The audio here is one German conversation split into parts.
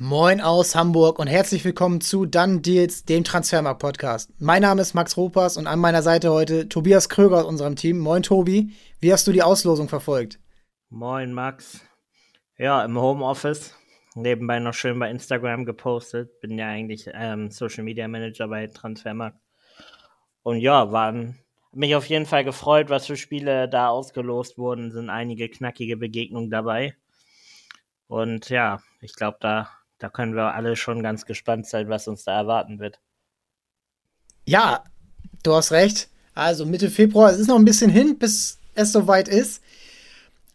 Moin aus Hamburg und herzlich willkommen zu Dann Deals, dem Transfermarkt Podcast. Mein Name ist Max Ropas und an meiner Seite heute Tobias Kröger aus unserem Team. Moin Tobi, wie hast du die Auslosung verfolgt? Moin Max. Ja, im Homeoffice. Nebenbei noch schön bei Instagram gepostet. Bin ja eigentlich ähm, Social Media Manager bei Transfermarkt. Und ja, waren mich auf jeden Fall gefreut, was für Spiele da ausgelost wurden. Sind einige knackige Begegnungen dabei. Und ja, ich glaube, da da können wir alle schon ganz gespannt sein, was uns da erwarten wird. Ja, du hast recht. Also Mitte Februar, es ist noch ein bisschen hin, bis es soweit ist.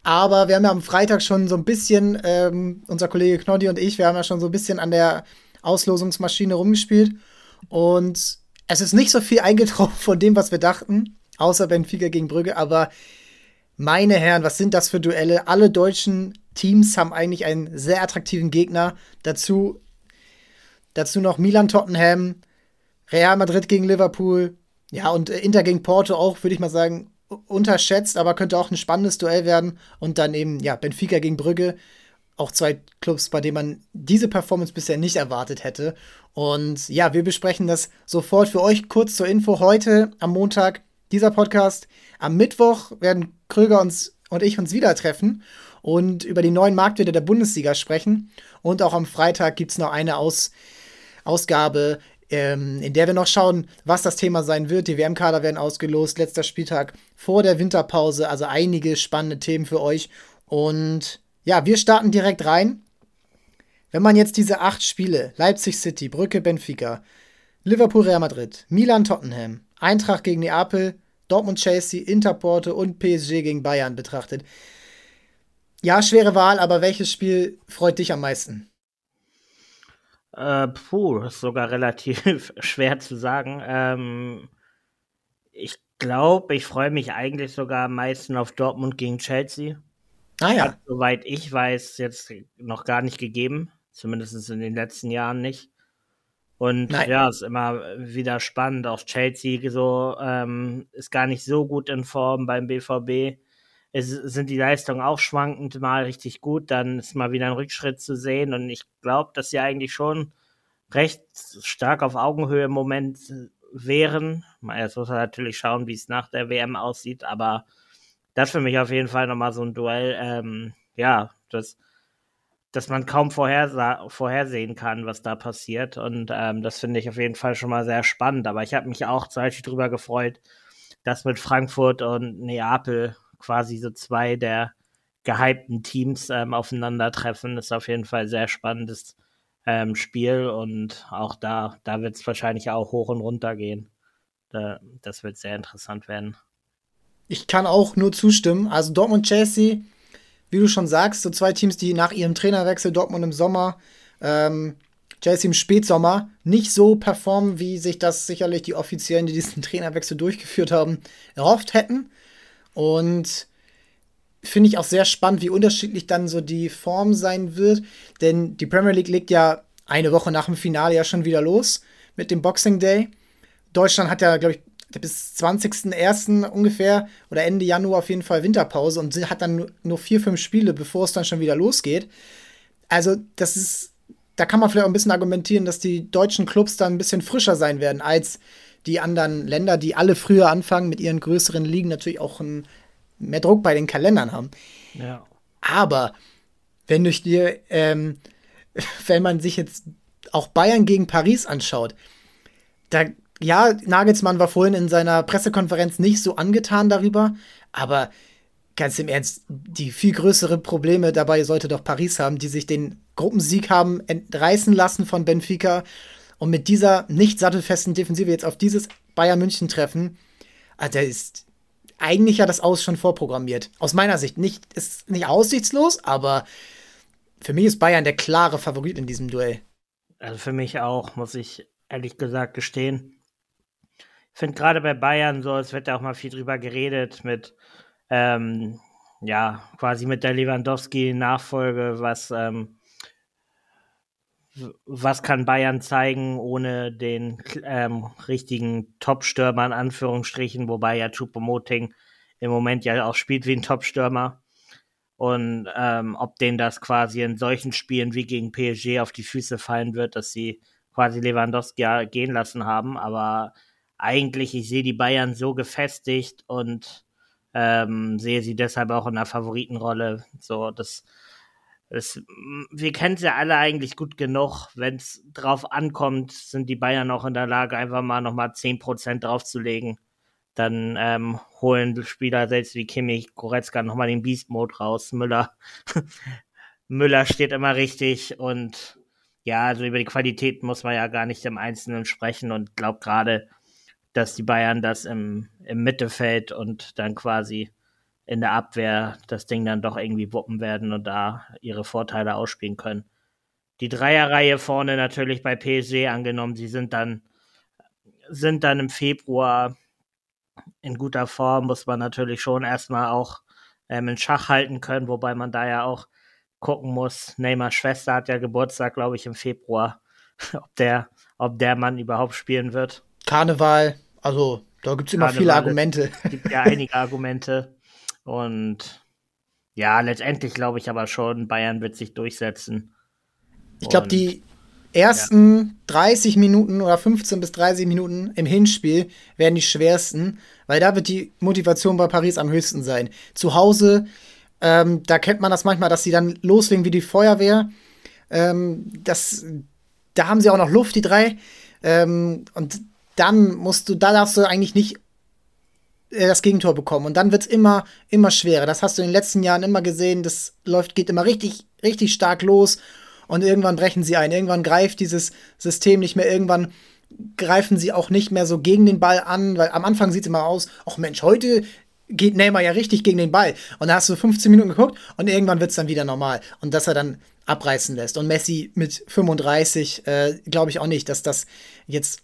Aber wir haben ja am Freitag schon so ein bisschen, ähm, unser Kollege Knoddy und ich, wir haben ja schon so ein bisschen an der Auslosungsmaschine rumgespielt. Und es ist nicht so viel eingetroffen von dem, was wir dachten, außer Benfica gegen Brügge. Aber meine Herren, was sind das für Duelle? Alle deutschen Teams haben eigentlich einen sehr attraktiven Gegner. Dazu, dazu noch Milan Tottenham, Real Madrid gegen Liverpool, ja, und Inter gegen Porto auch, würde ich mal sagen, unterschätzt, aber könnte auch ein spannendes Duell werden. Und dann eben, ja, Benfica gegen Brügge. Auch zwei Clubs, bei denen man diese Performance bisher nicht erwartet hätte. Und ja, wir besprechen das sofort für euch kurz zur Info. Heute am Montag dieser Podcast. Am Mittwoch werden Kröger uns und ich uns wieder treffen und über die neuen Marktwerte der Bundesliga sprechen. Und auch am Freitag gibt es noch eine Aus Ausgabe, ähm, in der wir noch schauen, was das Thema sein wird. Die WM-Kader werden ausgelost. Letzter Spieltag vor der Winterpause. Also einige spannende Themen für euch. Und ja, wir starten direkt rein. Wenn man jetzt diese acht Spiele, Leipzig City, Brücke, Benfica, Liverpool, Real Madrid, Milan, Tottenham, Eintracht gegen Neapel, Dortmund, Chelsea, Interporte und PSG gegen Bayern betrachtet, ja, schwere Wahl, aber welches Spiel freut dich am meisten? Äh, puh, ist sogar relativ schwer zu sagen. Ähm, ich glaube, ich freue mich eigentlich sogar am meisten auf Dortmund gegen Chelsea. Ah ja. Hat, soweit ich weiß, jetzt noch gar nicht gegeben. Zumindest in den letzten Jahren nicht. Und Nein. ja, ist immer wieder spannend. Auch Chelsea so ähm, ist gar nicht so gut in Form beim BVB es sind die Leistungen auch schwankend mal richtig gut, dann ist mal wieder ein Rückschritt zu sehen und ich glaube, dass sie eigentlich schon recht stark auf Augenhöhe im Moment wären. Jetzt muss man natürlich schauen, wie es nach der WM aussieht, aber das für mich auf jeden Fall nochmal so ein Duell, ähm, ja, das, dass man kaum vorhersehen kann, was da passiert. Und ähm, das finde ich auf jeden Fall schon mal sehr spannend. Aber ich habe mich auch zum Beispiel drüber gefreut, dass mit Frankfurt und Neapel quasi so zwei der gehypten Teams ähm, aufeinandertreffen. Ist auf jeden Fall ein sehr spannendes ähm, Spiel und auch da, da wird es wahrscheinlich auch hoch und runter gehen. Da, das wird sehr interessant werden. Ich kann auch nur zustimmen. Also Dortmund, Chelsea, wie du schon sagst, so zwei Teams, die nach ihrem Trainerwechsel Dortmund im Sommer, ähm, Chelsea im Spätsommer nicht so performen, wie sich das sicherlich die Offiziellen, die diesen Trainerwechsel durchgeführt haben, erhofft hätten. Und finde ich auch sehr spannend, wie unterschiedlich dann so die Form sein wird. Denn die Premier League legt ja eine Woche nach dem Finale ja schon wieder los mit dem Boxing Day. Deutschland hat ja, glaube ich, bis 20.01. ungefähr oder Ende Januar auf jeden Fall Winterpause und hat dann nur vier, fünf Spiele, bevor es dann schon wieder losgeht. Also, das ist, da kann man vielleicht auch ein bisschen argumentieren, dass die deutschen Clubs dann ein bisschen frischer sein werden als die anderen Länder, die alle früher anfangen mit ihren größeren Ligen, natürlich auch ein, mehr Druck bei den Kalendern haben. Ja. Aber wenn du dir, ähm, wenn man sich jetzt auch Bayern gegen Paris anschaut, da, ja, Nagelsmann war vorhin in seiner Pressekonferenz nicht so angetan darüber, aber ganz im Ernst, die viel größere Probleme dabei sollte doch Paris haben, die sich den Gruppensieg haben entreißen lassen von Benfica und mit dieser nicht sattelfesten Defensive jetzt auf dieses Bayern München treffen, da ist eigentlich ja das Aus schon vorprogrammiert. Aus meiner Sicht nicht, ist nicht aussichtslos, aber für mich ist Bayern der klare Favorit in diesem Duell. Also für mich auch, muss ich ehrlich gesagt gestehen. Ich finde gerade bei Bayern so, es wird ja auch mal viel drüber geredet mit, ähm, ja, quasi mit der Lewandowski-Nachfolge, was ähm, was kann Bayern zeigen ohne den ähm, richtigen Top-Stürmer in Anführungsstrichen, wobei ja Choupo-Moting im Moment ja auch spielt wie ein Top-Stürmer. und ähm, ob denen das quasi in solchen Spielen wie gegen PSG auf die Füße fallen wird, dass sie quasi Lewandowski ja gehen lassen haben. Aber eigentlich, ich sehe die Bayern so gefestigt und ähm, sehe sie deshalb auch in der Favoritenrolle. So, das, das wir kennen sie ja alle eigentlich gut genug. Wenn es drauf ankommt, sind die Bayern auch in der Lage, einfach mal nochmal 10% draufzulegen. Dann ähm, holen Spieler selbst wie Kimmich, Goretzka nochmal den Beast-Mode raus. Müller, Müller steht immer richtig und ja, also über die Qualität muss man ja gar nicht im Einzelnen sprechen und glaube gerade, dass die Bayern das im, im Mittelfeld und dann quasi in der Abwehr das Ding dann doch irgendwie wuppen werden und da ihre Vorteile ausspielen können. Die Dreierreihe vorne natürlich bei PSG angenommen, sie sind dann, sind dann im Februar in guter Form, muss man natürlich schon erstmal auch ähm, in Schach halten können, wobei man da ja auch gucken muss. Neymars Schwester hat ja Geburtstag, glaube ich, im Februar. ob der, ob der Mann überhaupt spielen wird. Karneval, also da gibt es immer viele Argumente. Es gibt ja einige Argumente. Und ja, letztendlich glaube ich aber schon, Bayern wird sich durchsetzen. Ich glaube, die ersten ja. 30 Minuten oder 15 bis 30 Minuten im Hinspiel werden die schwersten, weil da wird die Motivation bei Paris am höchsten sein. Zu Hause ähm, da kennt man das manchmal, dass sie dann loslegen wie die Feuerwehr. Ähm, das, da haben sie auch noch Luft, die drei. Ähm, und dann musst du, da darfst du eigentlich nicht das Gegentor bekommen. Und dann wird es immer, immer schwerer. Das hast du in den letzten Jahren immer gesehen. Das läuft, geht immer richtig, richtig stark los. Und irgendwann brechen sie ein. Irgendwann greift dieses System nicht mehr. Irgendwann greifen sie auch nicht mehr so gegen den Ball an, weil am Anfang sieht es immer aus, ach Mensch, heute geht Neymar ja richtig gegen den Ball. Und da hast du 15 Minuten geguckt und irgendwann wird es dann wieder normal. Und dass er dann abreißen lässt. Und Messi mit 35, äh, glaube ich auch nicht, dass das jetzt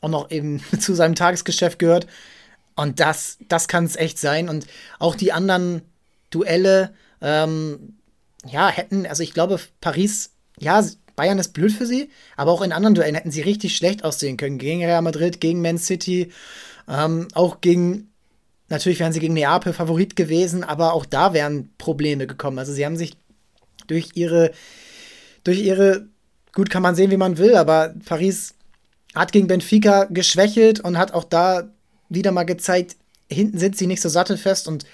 auch noch eben zu seinem Tagesgeschäft gehört. Und das, das kann es echt sein. Und auch die anderen Duelle, ähm, ja, hätten, also ich glaube, Paris, ja, Bayern ist blöd für sie, aber auch in anderen Duellen hätten sie richtig schlecht aussehen können. Gegen Real Madrid, gegen Man City, ähm, auch gegen Natürlich wären sie gegen Neapel Favorit gewesen, aber auch da wären Probleme gekommen. Also sie haben sich durch ihre, durch ihre, gut kann man sehen, wie man will, aber Paris hat gegen Benfica geschwächelt und hat auch da wieder mal gezeigt, hinten sind sie nicht so sattelfest und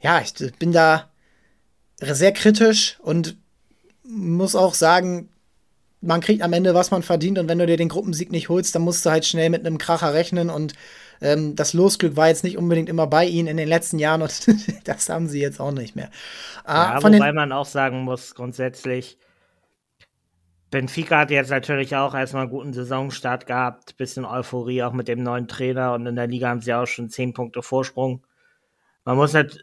ja, ich bin da sehr kritisch und muss auch sagen, man kriegt am Ende, was man verdient und wenn du dir den Gruppensieg nicht holst, dann musst du halt schnell mit einem Kracher rechnen und ähm, das Losglück war jetzt nicht unbedingt immer bei ihnen in den letzten Jahren und das haben sie jetzt auch nicht mehr. Äh, ja, wobei man auch sagen muss, grundsätzlich, Benfica hat jetzt natürlich auch erstmal einen guten Saisonstart gehabt, bisschen Euphorie auch mit dem neuen Trainer und in der Liga haben sie auch schon zehn Punkte Vorsprung. Man muss halt,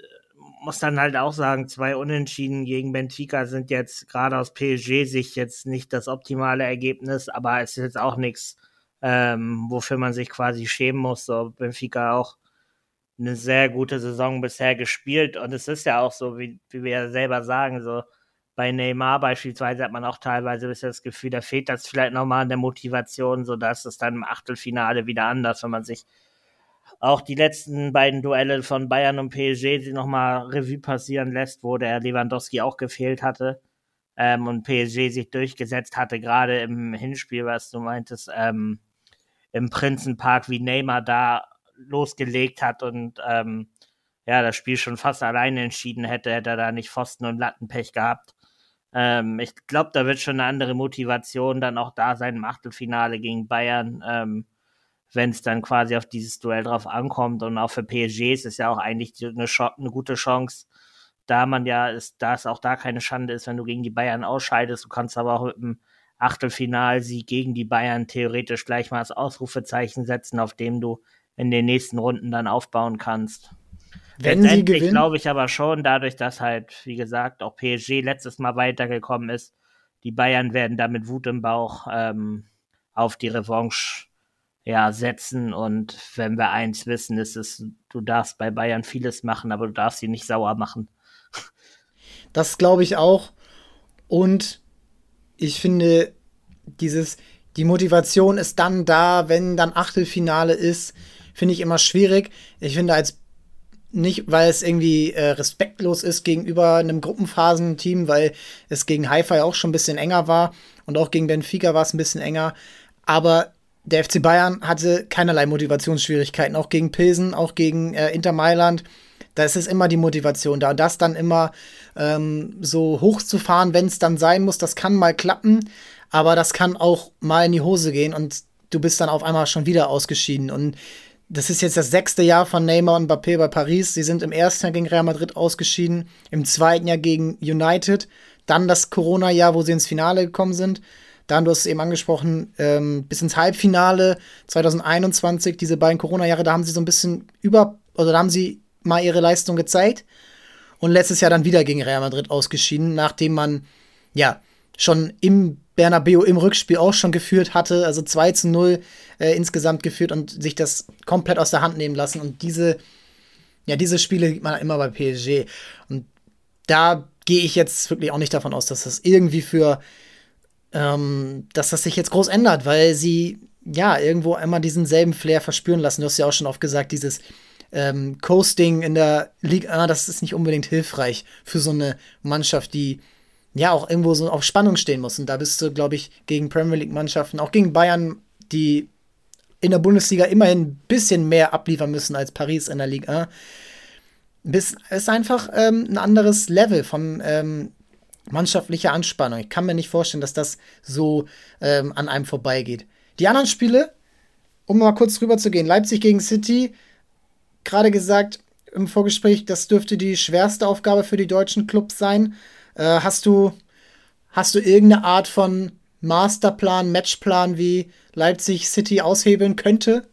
muss dann halt auch sagen, zwei Unentschieden gegen Benfica sind jetzt gerade aus PSG-Sicht jetzt nicht das optimale Ergebnis, aber es ist jetzt auch nichts, ähm, wofür man sich quasi schämen muss. So Benfica auch eine sehr gute Saison bisher gespielt und es ist ja auch so, wie, wie wir selber sagen, so bei Neymar beispielsweise hat man auch teilweise das Gefühl, da fehlt das vielleicht nochmal an der Motivation, so dass es dann im Achtelfinale wieder anders, wenn man sich auch die letzten beiden Duelle von Bayern und PSG nochmal Revue passieren lässt, wo der Lewandowski auch gefehlt hatte ähm, und PSG sich durchgesetzt hatte, gerade im Hinspiel, was du meintest, ähm, im Prinzenpark, wie Neymar da losgelegt hat und ähm, ja, das Spiel schon fast alleine entschieden hätte, hätte er da nicht Pfosten und Lattenpech gehabt. Ähm, ich glaube, da wird schon eine andere Motivation dann auch da sein im Achtelfinale gegen Bayern, ähm, wenn es dann quasi auf dieses Duell drauf ankommt. Und auch für PSG ist es ja auch eigentlich eine, eine gute Chance, da man ja ist, da es auch da keine Schande ist, wenn du gegen die Bayern ausscheidest. Du kannst aber auch mit dem Achtelfinalsieg gegen die Bayern theoretisch gleich mal das Ausrufezeichen setzen, auf dem du in den nächsten Runden dann aufbauen kannst. Wenn sie gewinnen, glaube ich aber schon, dadurch, dass halt, wie gesagt, auch PSG letztes Mal weitergekommen ist, die Bayern werden da mit Wut im Bauch ähm, auf die Revanche ja, setzen. Und wenn wir eins wissen, ist es, du darfst bei Bayern vieles machen, aber du darfst sie nicht sauer machen. Das glaube ich auch. Und ich finde, dieses, die Motivation ist dann da, wenn dann Achtelfinale ist, finde ich immer schwierig. Ich finde, als nicht, weil es irgendwie äh, respektlos ist gegenüber einem Gruppenphasenteam, weil es gegen Haifa auch schon ein bisschen enger war und auch gegen Benfica war es ein bisschen enger. Aber der FC Bayern hatte keinerlei Motivationsschwierigkeiten, auch gegen Pilsen, auch gegen äh, Inter Mailand. Da ist es immer die Motivation da. Und das dann immer ähm, so hochzufahren, wenn es dann sein muss, das kann mal klappen, aber das kann auch mal in die Hose gehen und du bist dann auf einmal schon wieder ausgeschieden. Und das ist jetzt das sechste Jahr von Neymar und Mbappé bei Paris. Sie sind im ersten Jahr gegen Real Madrid ausgeschieden, im zweiten Jahr gegen United, dann das Corona-Jahr, wo sie ins Finale gekommen sind. Dann, du hast es eben angesprochen, ähm, bis ins Halbfinale 2021, diese beiden Corona-Jahre, da haben sie so ein bisschen über, oder da haben sie mal ihre Leistung gezeigt. Und letztes Jahr dann wieder gegen Real Madrid ausgeschieden, nachdem man, ja, schon im Bernabeu im Rückspiel auch schon geführt hatte, also 2 zu 0 äh, insgesamt geführt und sich das komplett aus der Hand nehmen lassen. Und diese, ja, diese Spiele sieht man immer bei PSG. Und da gehe ich jetzt wirklich auch nicht davon aus, dass das irgendwie für, ähm, dass das sich jetzt groß ändert, weil sie ja irgendwo immer diesen selben Flair verspüren lassen. Du hast ja auch schon oft gesagt, dieses ähm, Coasting in der Liga, das ist nicht unbedingt hilfreich für so eine Mannschaft, die ja auch irgendwo so auf Spannung stehen muss. Und da bist du, glaube ich, gegen Premier League-Mannschaften, auch gegen Bayern, die in der Bundesliga immerhin ein bisschen mehr abliefern müssen als Paris in der Liga. Es ist einfach ähm, ein anderes Level von ähm, mannschaftlicher Anspannung. Ich kann mir nicht vorstellen, dass das so ähm, an einem vorbeigeht. Die anderen Spiele, um mal kurz rüber zu gehen, Leipzig gegen City, gerade gesagt im Vorgespräch, das dürfte die schwerste Aufgabe für die deutschen Clubs sein. Äh, hast du hast du irgendeine Art von Masterplan, Matchplan, wie Leipzig City aushebeln könnte?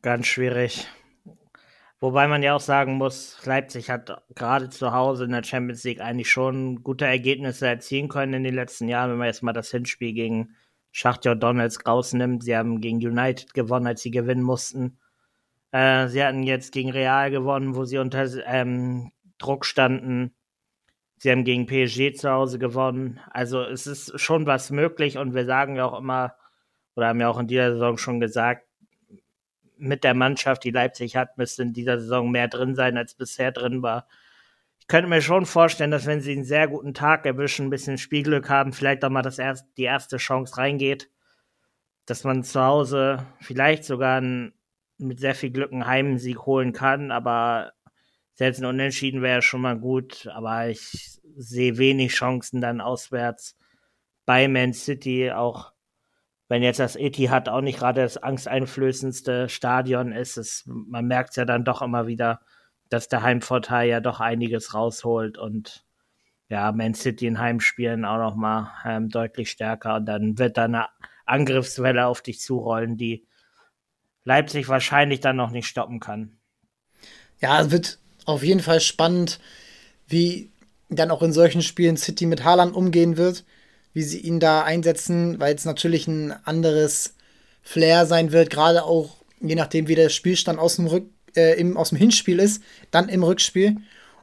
Ganz schwierig. Wobei man ja auch sagen muss, Leipzig hat gerade zu Hause in der Champions League eigentlich schon gute Ergebnisse erzielen können in den letzten Jahren, wenn man jetzt mal das Hinspiel gegen Schachtja Donalds rausnimmt. Sie haben gegen United gewonnen, als sie gewinnen mussten. Äh, sie hatten jetzt gegen Real gewonnen, wo sie unter ähm, Druck standen. Sie haben gegen PSG zu Hause gewonnen. Also es ist schon was möglich und wir sagen ja auch immer, oder haben ja auch in dieser Saison schon gesagt, mit der Mannschaft, die Leipzig hat, müsste in dieser Saison mehr drin sein, als bisher drin war. Ich könnte mir schon vorstellen, dass wenn sie einen sehr guten Tag erwischen, ein bisschen Spielglück haben, vielleicht auch mal das erst, die erste Chance reingeht, dass man zu Hause vielleicht sogar einen, mit sehr viel Glück einen Heimsieg holen kann, aber selbst ein Unentschieden wäre schon mal gut, aber ich sehe wenig Chancen dann auswärts bei Man City, auch wenn jetzt das Etihad auch nicht gerade das angsteinflößendste Stadion ist. Es, man merkt es ja dann doch immer wieder, dass der Heimvorteil ja doch einiges rausholt und ja, Man City in Heimspielen auch noch mal ähm, deutlich stärker und dann wird da eine Angriffswelle auf dich zurollen, die Leipzig wahrscheinlich dann noch nicht stoppen kann. Ja, es wird auf jeden Fall spannend, wie dann auch in solchen Spielen City mit Haaland umgehen wird, wie sie ihn da einsetzen, weil es natürlich ein anderes Flair sein wird, gerade auch je nachdem, wie der Spielstand aus dem, Rück, äh, im, aus dem Hinspiel ist, dann im Rückspiel.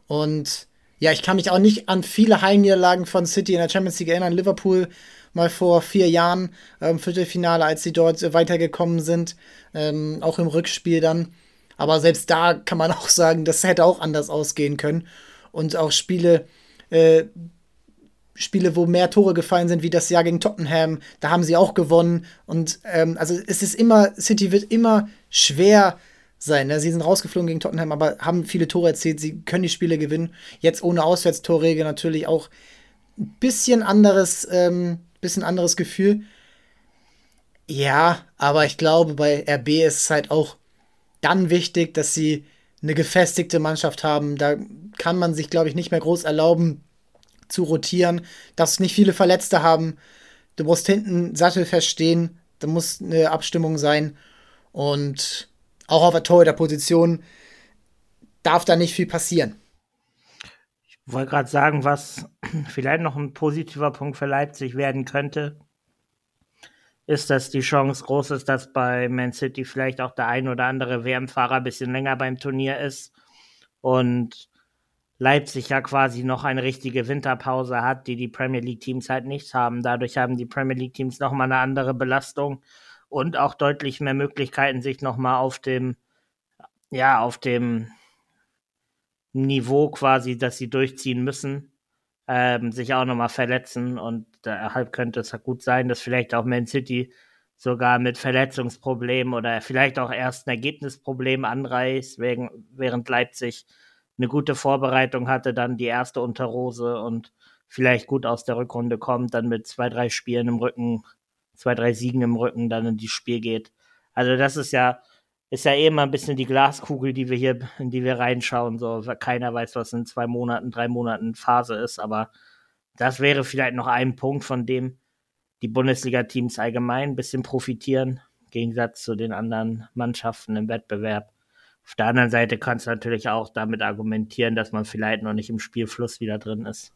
Und ja, ich kann mich auch nicht an viele Heimniederlagen von City in der Champions League erinnern. Liverpool mal vor vier Jahren ähm, Viertelfinale, als sie dort weitergekommen sind, ähm, auch im Rückspiel dann. Aber selbst da kann man auch sagen, das hätte auch anders ausgehen können. Und auch Spiele, äh, Spiele, wo mehr Tore gefallen sind, wie das Jahr gegen Tottenham, da haben sie auch gewonnen. Und ähm, also es ist immer, City wird immer schwer sein. Ne? Sie sind rausgeflogen gegen Tottenham, aber haben viele Tore erzielt. Sie können die Spiele gewinnen. Jetzt ohne Auswärtstorregel natürlich auch ein bisschen anderes, ähm, bisschen anderes Gefühl. Ja, aber ich glaube, bei RB ist es halt auch dann wichtig, dass sie eine gefestigte Mannschaft haben. Da kann man sich, glaube ich, nicht mehr groß erlauben zu rotieren. Darfst nicht viele Verletzte haben. Du musst hinten sattelfest stehen. Da muss eine Abstimmung sein. Und auch auf der Torhüter-Position darf da nicht viel passieren. Ich wollte gerade sagen, was vielleicht noch ein positiver Punkt für Leipzig werden könnte, ist, dass die Chance groß ist, dass bei Man City vielleicht auch der ein oder andere WM-Fahrer ein bisschen länger beim Turnier ist und Leipzig ja quasi noch eine richtige Winterpause hat, die die Premier League-Teams halt nicht haben. Dadurch haben die Premier League-Teams nochmal eine andere Belastung und auch deutlich mehr Möglichkeiten, sich nochmal auf dem ja, auf dem Niveau quasi, dass sie durchziehen müssen, ähm, sich auch nochmal verletzen und deshalb könnte es gut sein, dass vielleicht auch Man City sogar mit Verletzungsproblemen oder vielleicht auch erst ein Ergebnisproblem anreißt, während Leipzig eine gute Vorbereitung hatte, dann die erste Unterrose und vielleicht gut aus der Rückrunde kommt, dann mit zwei, drei Spielen im Rücken, zwei, drei Siegen im Rücken dann in die Spiel geht. Also das ist ja, ist ja eh immer ein bisschen die Glaskugel, die wir hier, in die wir reinschauen. So, keiner weiß, was in zwei Monaten, drei Monaten Phase ist, aber das wäre vielleicht noch ein Punkt, von dem die Bundesliga-Teams allgemein ein bisschen profitieren, im Gegensatz zu den anderen Mannschaften im Wettbewerb. Auf der anderen Seite kannst du natürlich auch damit argumentieren, dass man vielleicht noch nicht im Spielfluss wieder drin ist.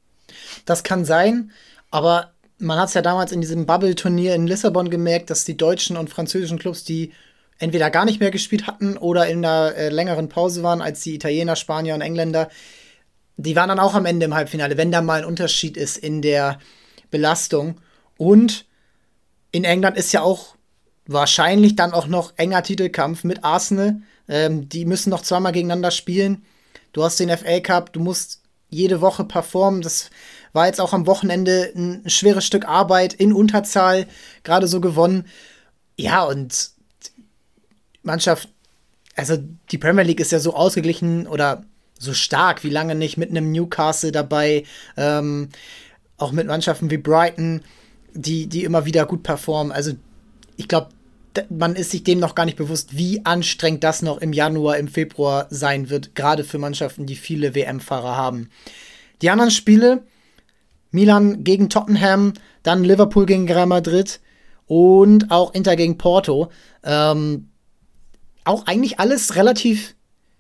Das kann sein, aber man hat es ja damals in diesem Bubble-Turnier in Lissabon gemerkt, dass die deutschen und französischen Clubs, die entweder gar nicht mehr gespielt hatten oder in einer äh, längeren Pause waren als die Italiener, Spanier und Engländer, die waren dann auch am Ende im Halbfinale, wenn da mal ein Unterschied ist in der Belastung. Und in England ist ja auch wahrscheinlich dann auch noch enger Titelkampf mit Arsenal. Ähm, die müssen noch zweimal gegeneinander spielen. Du hast den FA Cup, du musst jede Woche performen. Das war jetzt auch am Wochenende ein schweres Stück Arbeit in Unterzahl, gerade so gewonnen. Ja, und Mannschaft, also die Premier League ist ja so ausgeglichen oder so stark wie lange nicht mit einem Newcastle dabei, ähm, auch mit Mannschaften wie Brighton, die, die immer wieder gut performen. Also ich glaube, man ist sich dem noch gar nicht bewusst, wie anstrengend das noch im Januar, im Februar sein wird, gerade für Mannschaften, die viele WM-Fahrer haben. Die anderen Spiele, Milan gegen Tottenham, dann Liverpool gegen Real Madrid und auch Inter gegen Porto. Ähm, auch eigentlich alles relativ,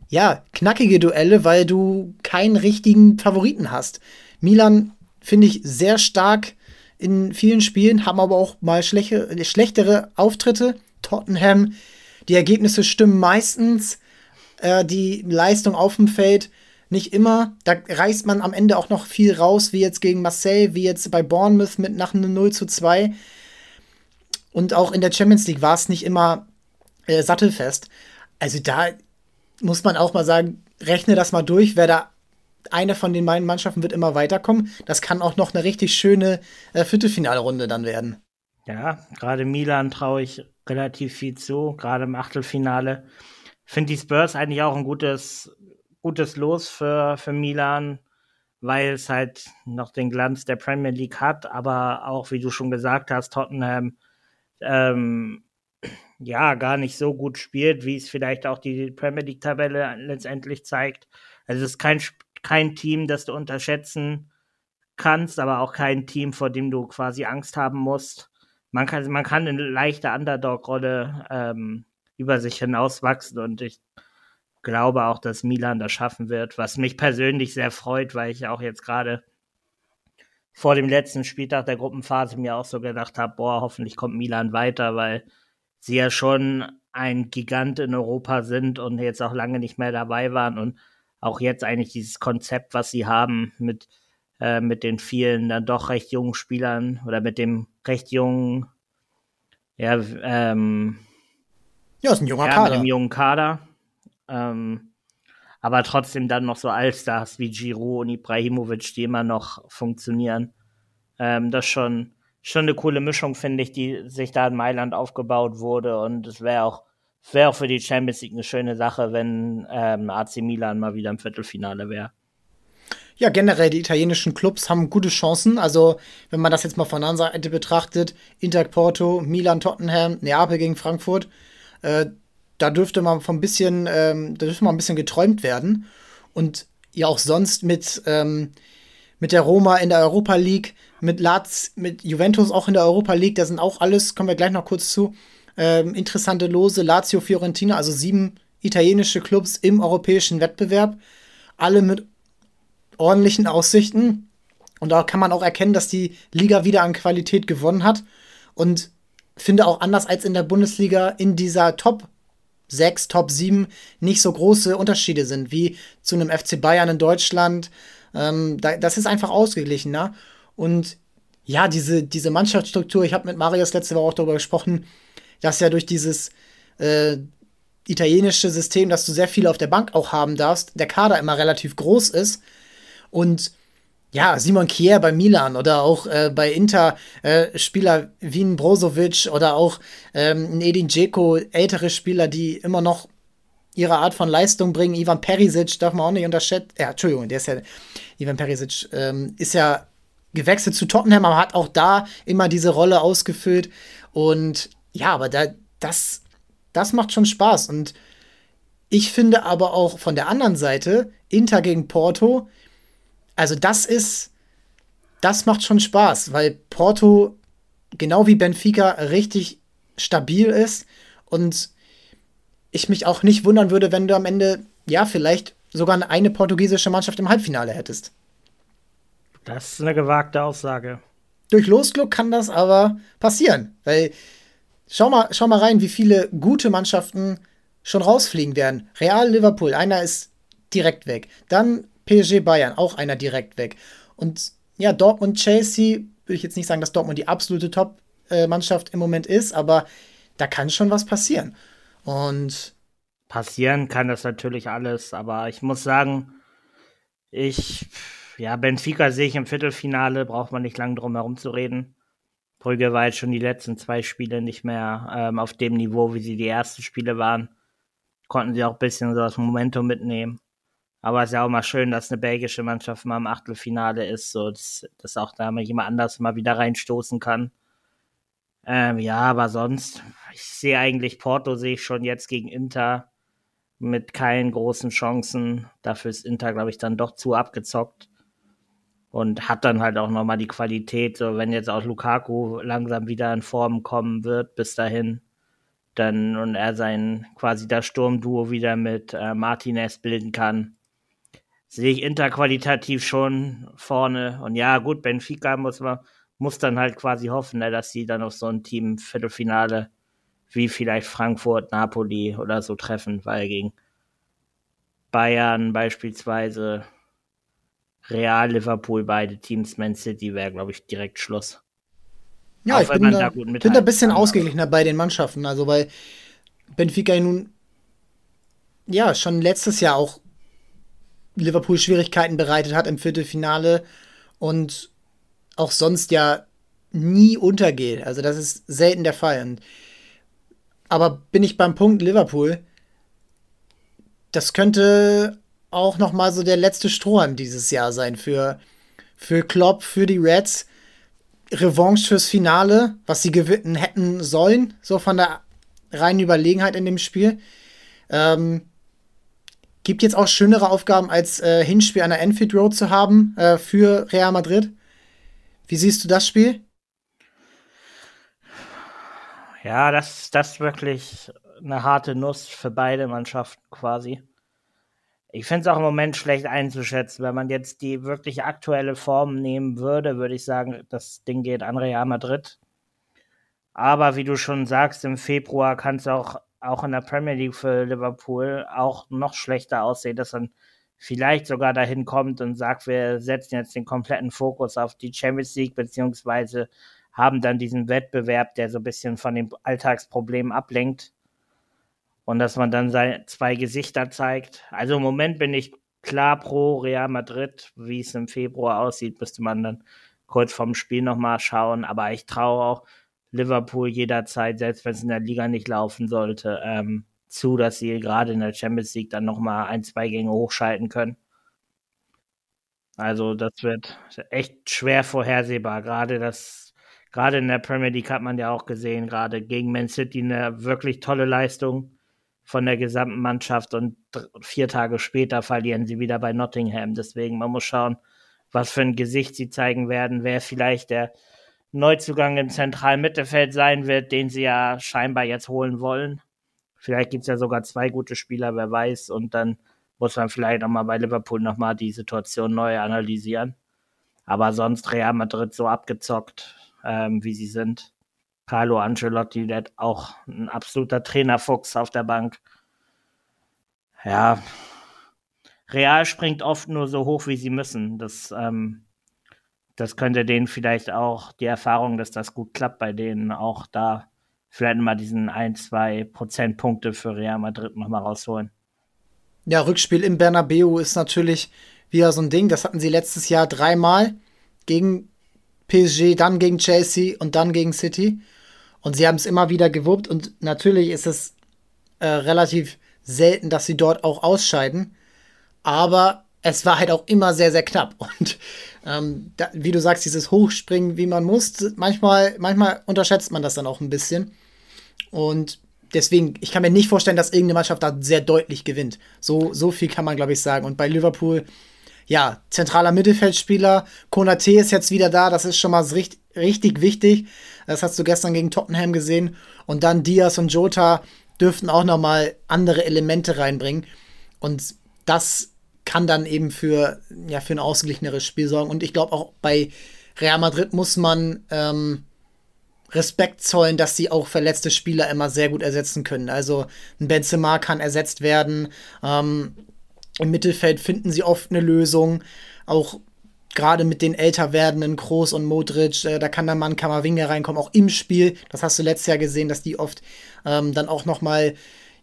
ja, knackige Duelle, weil du keinen richtigen Favoriten hast. Milan finde ich sehr stark in vielen Spielen, haben aber auch mal schlechte, schlechtere Auftritte. Tottenham. Die Ergebnisse stimmen meistens. Äh, die Leistung auf dem Feld nicht immer. Da reißt man am Ende auch noch viel raus, wie jetzt gegen Marseille, wie jetzt bei Bournemouth mit nach einem 0 zu 2. Und auch in der Champions League war es nicht immer äh, sattelfest. Also da muss man auch mal sagen, rechne das mal durch, wer da eine von den beiden Mannschaften wird immer weiterkommen. Das kann auch noch eine richtig schöne äh, Viertelfinalrunde dann werden. Ja, gerade Milan traue ich relativ viel zu, gerade im Achtelfinale. Finde die Spurs eigentlich auch ein gutes, gutes Los für, für Milan, weil es halt noch den Glanz der Premier League hat, aber auch, wie du schon gesagt hast, Tottenham ähm, ja gar nicht so gut spielt, wie es vielleicht auch die Premier League-Tabelle letztendlich zeigt. Also es ist kein, kein Team, das du unterschätzen kannst, aber auch kein Team, vor dem du quasi Angst haben musst man kann, man kann eine leichte Underdog-Rolle ähm, über sich hinauswachsen und ich glaube auch, dass Milan das schaffen wird, was mich persönlich sehr freut, weil ich auch jetzt gerade vor dem letzten Spieltag der Gruppenphase mir auch so gedacht habe, boah, hoffentlich kommt Milan weiter, weil sie ja schon ein Gigant in Europa sind und jetzt auch lange nicht mehr dabei waren und auch jetzt eigentlich dieses Konzept, was sie haben mit äh, mit den vielen dann doch recht jungen Spielern oder mit dem recht jungen, ja, ähm, ja, ist ein junger ja, Kader. Mit dem jungen Kader. Ähm, aber trotzdem dann noch so Allstars wie Giroud und Ibrahimovic, die immer noch funktionieren. Ähm, das schon schon eine coole Mischung, finde ich, die sich da in Mailand aufgebaut wurde. Und es wäre auch, wäre auch für die Champions League eine schöne Sache, wenn ähm, AC Milan mal wieder im Viertelfinale wäre. Ja, generell, die italienischen Clubs haben gute Chancen. Also, wenn man das jetzt mal von der anderen Seite betrachtet, Inter Porto, Milan, Tottenham, Neapel gegen Frankfurt, äh, da dürfte man von ein bisschen, ähm, da dürfte man ein bisschen geträumt werden. Und ja auch sonst mit, ähm, mit der Roma in der Europa League, mit Laz, mit Juventus auch in der Europa League, da sind auch alles, kommen wir gleich noch kurz zu, ähm, interessante Lose, Lazio, Fiorentina, also sieben italienische Clubs im europäischen Wettbewerb, alle mit ordentlichen Aussichten. Und da kann man auch erkennen, dass die Liga wieder an Qualität gewonnen hat. Und finde auch anders als in der Bundesliga in dieser Top 6, Top 7 nicht so große Unterschiede sind wie zu einem FC Bayern in Deutschland. Ähm, da, das ist einfach ausgeglichener. Und ja, diese, diese Mannschaftsstruktur, ich habe mit Marius letzte Woche auch darüber gesprochen, dass ja durch dieses äh, italienische System, dass du sehr viele auf der Bank auch haben darfst, der Kader immer relativ groß ist und ja, Simon Kier bei Milan oder auch äh, bei Inter äh, Spieler wie ein Brozovic oder auch ähm, ein Edin Dzeko, ältere Spieler, die immer noch ihre Art von Leistung bringen. Ivan Perisic darf man auch nicht unterschätzen. Ja, Entschuldigung, der ist ja, Ivan Perisic ähm, ist ja gewechselt zu Tottenham, aber hat auch da immer diese Rolle ausgefüllt. Und ja, aber da, das, das macht schon Spaß. Und ich finde aber auch von der anderen Seite, Inter gegen Porto, also das ist, das macht schon Spaß, weil Porto genau wie Benfica richtig stabil ist und ich mich auch nicht wundern würde, wenn du am Ende, ja, vielleicht sogar eine portugiesische Mannschaft im Halbfinale hättest. Das ist eine gewagte Aussage. Durch Losglück kann das aber passieren, weil schau mal, schau mal rein, wie viele gute Mannschaften schon rausfliegen werden. Real Liverpool, einer ist direkt weg. Dann PSG Bayern, auch einer direkt weg. Und ja, Dortmund Chelsea, würde ich jetzt nicht sagen, dass Dortmund die absolute Top-Mannschaft im Moment ist, aber da kann schon was passieren. Und passieren kann das natürlich alles, aber ich muss sagen, ich, ja, Benfica sehe ich im Viertelfinale, braucht man nicht lange drum herum zu reden. Brügge war jetzt schon die letzten zwei Spiele nicht mehr ähm, auf dem Niveau, wie sie die ersten Spiele waren. Konnten sie auch ein bisschen so das Momentum mitnehmen. Aber es ist ja auch mal schön, dass eine belgische Mannschaft mal im Achtelfinale ist, so dass, dass auch da mal jemand anders mal wieder reinstoßen kann. Ähm, ja, aber sonst, ich sehe eigentlich Porto sehe ich schon jetzt gegen Inter mit keinen großen Chancen. Dafür ist Inter, glaube ich, dann doch zu abgezockt und hat dann halt auch nochmal die Qualität, so wenn jetzt auch Lukaku langsam wieder in Form kommen wird bis dahin, dann und er sein quasi das Sturmduo wieder mit äh, Martinez bilden kann, sehe ich Inter qualitativ schon vorne. Und ja, gut, Benfica muss man muss dann halt quasi hoffen, ne, dass sie dann auf so ein Team Viertelfinale wie vielleicht Frankfurt, Napoli oder so treffen, weil gegen Bayern beispielsweise Real, Liverpool, beide Teams, Man City wäre, glaube ich, direkt Schluss. Ja, Auch ich bin da, da bin da ein bisschen ausgeglichener bei den Mannschaften. Also, weil Benfica nun ja schon letztes Jahr auch Liverpool Schwierigkeiten bereitet hat im Viertelfinale und auch sonst ja nie untergeht. Also das ist selten der Fall. Und, aber bin ich beim Punkt Liverpool, das könnte auch noch mal so der letzte Strohhalm dieses Jahr sein für, für Klopp, für die Reds. Revanche fürs Finale, was sie gewinnen hätten sollen, so von der reinen Überlegenheit in dem Spiel. Ähm, gibt jetzt auch schönere Aufgaben als äh, Hinspiel an der Enfield Road zu haben äh, für Real Madrid. Wie siehst du das Spiel? Ja, das, das ist wirklich eine harte Nuss für beide Mannschaften quasi. Ich finde es auch im Moment schlecht einzuschätzen. Wenn man jetzt die wirklich aktuelle Form nehmen würde, würde ich sagen, das Ding geht an Real Madrid. Aber wie du schon sagst, im Februar kann es auch, auch in der Premier League für Liverpool auch noch schlechter aussehen, dass dann vielleicht sogar dahin kommt und sagt, wir setzen jetzt den kompletten Fokus auf die Champions League, beziehungsweise haben dann diesen Wettbewerb, der so ein bisschen von den Alltagsproblemen ablenkt. Und dass man dann zwei Gesichter zeigt. Also im Moment bin ich klar pro Real Madrid. Wie es im Februar aussieht, müsste man dann kurz vorm Spiel nochmal schauen. Aber ich traue auch Liverpool jederzeit, selbst wenn es in der Liga nicht laufen sollte, ähm, zu, dass sie gerade in der Champions League dann nochmal ein, zwei Gänge hochschalten können. Also das wird echt schwer vorhersehbar. Gerade das, gerade in der Premier League hat man ja auch gesehen, gerade gegen Man City eine wirklich tolle Leistung von der gesamten Mannschaft und vier Tage später verlieren sie wieder bei Nottingham. Deswegen, man muss schauen, was für ein Gesicht sie zeigen werden, wer vielleicht der Neuzugang im zentralen Mittelfeld sein wird, den sie ja scheinbar jetzt holen wollen. Vielleicht gibt es ja sogar zwei gute Spieler, wer weiß. Und dann muss man vielleicht auch mal bei Liverpool nochmal die Situation neu analysieren. Aber sonst Real Madrid so abgezockt, ähm, wie sie sind. Carlo Ancelotti, der auch ein absoluter Trainerfuchs auf der Bank. Ja, Real springt oft nur so hoch, wie sie müssen. Das, ähm, das könnte denen vielleicht auch die Erfahrung, dass das gut klappt, bei denen auch da vielleicht mal diesen ein, zwei Prozentpunkte für Real Madrid nochmal rausholen. Ja, Rückspiel im Bernabeu ist natürlich wieder so ein Ding. Das hatten sie letztes Jahr dreimal gegen PSG, dann gegen Chelsea und dann gegen City. Und sie haben es immer wieder gewuppt und natürlich ist es äh, relativ selten, dass sie dort auch ausscheiden. Aber es war halt auch immer sehr, sehr knapp. Und ähm, da, wie du sagst, dieses Hochspringen, wie man muss, manchmal, manchmal unterschätzt man das dann auch ein bisschen. Und deswegen, ich kann mir nicht vorstellen, dass irgendeine Mannschaft da sehr deutlich gewinnt. So, so viel kann man, glaube ich, sagen. Und bei Liverpool, ja, zentraler Mittelfeldspieler, Konate ist jetzt wieder da, das ist schon mal richtig, richtig wichtig. Das hast du gestern gegen Tottenham gesehen. Und dann Diaz und Jota dürften auch noch mal andere Elemente reinbringen. Und das kann dann eben für, ja, für ein ausgeglicheneres Spiel sorgen. Und ich glaube auch bei Real Madrid muss man ähm, Respekt zollen, dass sie auch verletzte Spieler immer sehr gut ersetzen können. Also ein Benzema kann ersetzt werden. Ähm, Im Mittelfeld finden sie oft eine Lösung. Auch gerade mit den älter werdenden Kroos und Modric, äh, da kann der Mann Kamavinga reinkommen, auch im Spiel. Das hast du letztes Jahr gesehen, dass die oft ähm, dann auch noch mal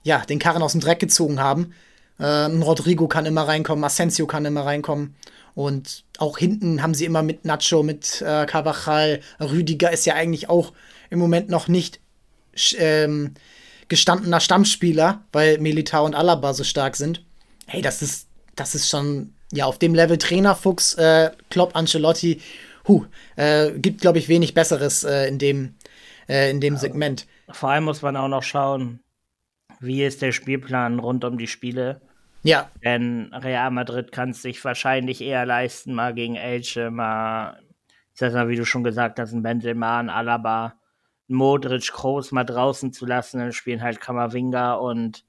ja, den Karren aus dem Dreck gezogen haben. Ähm, Rodrigo kann immer reinkommen, Asensio kann immer reinkommen. Und auch hinten haben sie immer mit Nacho, mit äh, Carvajal, Rüdiger ist ja eigentlich auch im Moment noch nicht ähm, gestandener Stammspieler, weil Militao und Alaba so stark sind. Hey, das ist, das ist schon, ja, auf dem Level Trainerfuchs, äh, Klopp, Ancelotti, hu, äh, gibt, glaube ich, wenig Besseres äh, in dem, äh, in dem Segment. Vor allem muss man auch noch schauen, wie ist der Spielplan rund um die Spiele. Ja. Denn Real Madrid kann es sich wahrscheinlich eher leisten, mal gegen Elche, mal, ich sag mal, wie du schon gesagt hast, ein Benzema, ein Alaba, ein Modric, Kroos mal draußen zu lassen. Dann spielen halt Kamavinga und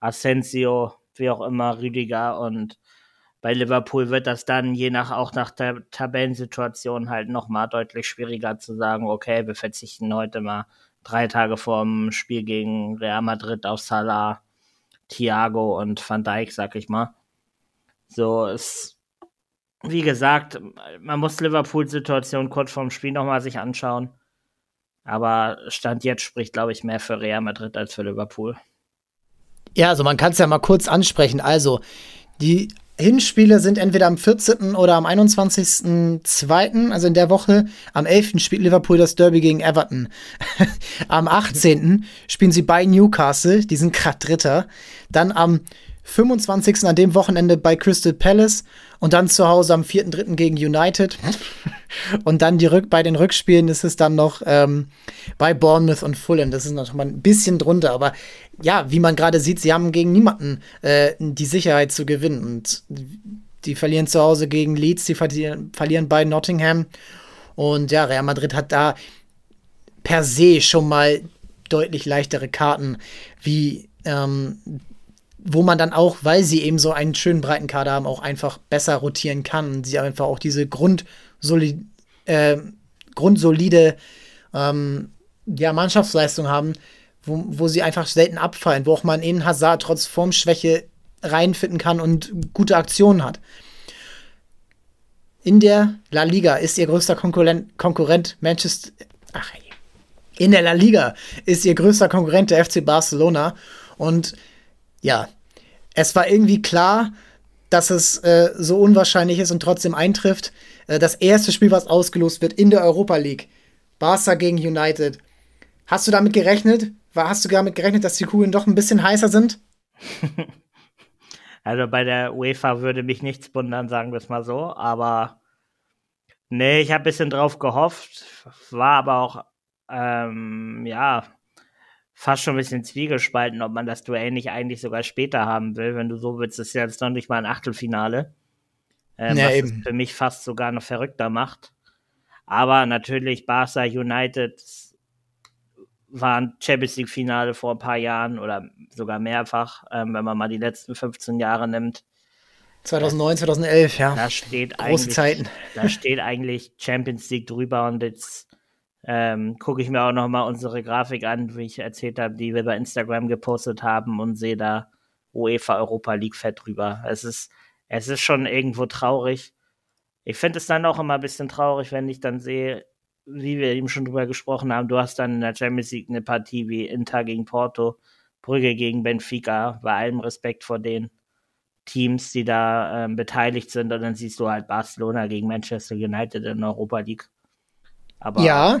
Asensio, wie auch immer, Rüdiger und bei Liverpool wird das dann je nach auch nach der Tabellensituation halt nochmal deutlich schwieriger zu sagen, okay, wir verzichten heute mal drei Tage vorm Spiel gegen Real Madrid auf Salah Thiago und Van Dijk, sag ich mal. So, es, wie gesagt, man muss Liverpools Situation kurz vorm Spiel nochmal sich anschauen. Aber Stand jetzt spricht, glaube ich, mehr für Real Madrid als für Liverpool. Ja, also man kann es ja mal kurz ansprechen. Also, die Hinspiele sind entweder am 14. oder am 21.02., also in der Woche. Am 11. spielt Liverpool das Derby gegen Everton. am 18. spielen sie bei Newcastle, die sind gerade Dritter. Dann am 25. an dem Wochenende bei Crystal Palace und dann zu Hause am 4.3. gegen United. und dann die Rück bei den Rückspielen ist es dann noch ähm, bei Bournemouth und Fulham. Das ist noch mal ein bisschen drunter, aber ja, wie man gerade sieht, sie haben gegen niemanden äh, die Sicherheit zu gewinnen. Und die verlieren zu Hause gegen Leeds, die verlieren, verlieren bei Nottingham. Und ja, Real Madrid hat da per se schon mal deutlich leichtere Karten, wie ähm, wo man dann auch, weil sie eben so einen schönen breiten Kader haben, auch einfach besser rotieren kann. Und sie einfach auch diese Grundsoli äh, grundsolide ähm, ja, Mannschaftsleistung haben, wo, wo sie einfach selten abfallen, wo auch man in Hazard trotz Formschwäche reinfinden kann und gute Aktionen hat. In der La Liga ist ihr größter Konkurrent, Konkurrent Manchester. Ach, in der La Liga ist ihr größter Konkurrent der FC Barcelona. Und ja, es war irgendwie klar, dass es äh, so unwahrscheinlich ist und trotzdem eintrifft. Äh, das erste Spiel, was ausgelost wird in der Europa League. Barca gegen United. Hast du damit gerechnet? War, hast du damit gerechnet, dass die Kugeln doch ein bisschen heißer sind? also bei der UEFA würde mich nichts wundern, sagen wir es mal so. Aber nee, ich habe ein bisschen drauf gehofft. War aber auch, ähm, ja, fast schon ein bisschen zwiegespalten, ob man das Duell nicht eigentlich sogar später haben will. Wenn du so willst, ist jetzt noch nicht mal ein Achtelfinale. Ähm, ja, was eben. es für mich fast sogar noch verrückter macht. Aber natürlich Barca United war ein Champions League Finale vor ein paar Jahren oder sogar mehrfach, ähm, wenn man mal die letzten 15 Jahre nimmt. 2009, 2011, ja. Da steht Große Zeiten. Da steht eigentlich Champions League drüber und jetzt ähm, gucke ich mir auch noch mal unsere Grafik an, wie ich erzählt habe, die wir bei Instagram gepostet haben und sehe da UEFA Europa League fett drüber. Es ist, es ist schon irgendwo traurig. Ich finde es dann auch immer ein bisschen traurig, wenn ich dann sehe, wie wir eben schon drüber gesprochen haben, du hast dann in der Champions League eine Partie wie Inter gegen Porto, Brügge gegen Benfica, bei allem Respekt vor den Teams, die da ähm, beteiligt sind. Und dann siehst du halt Barcelona gegen Manchester United in Europa League. Aber ja,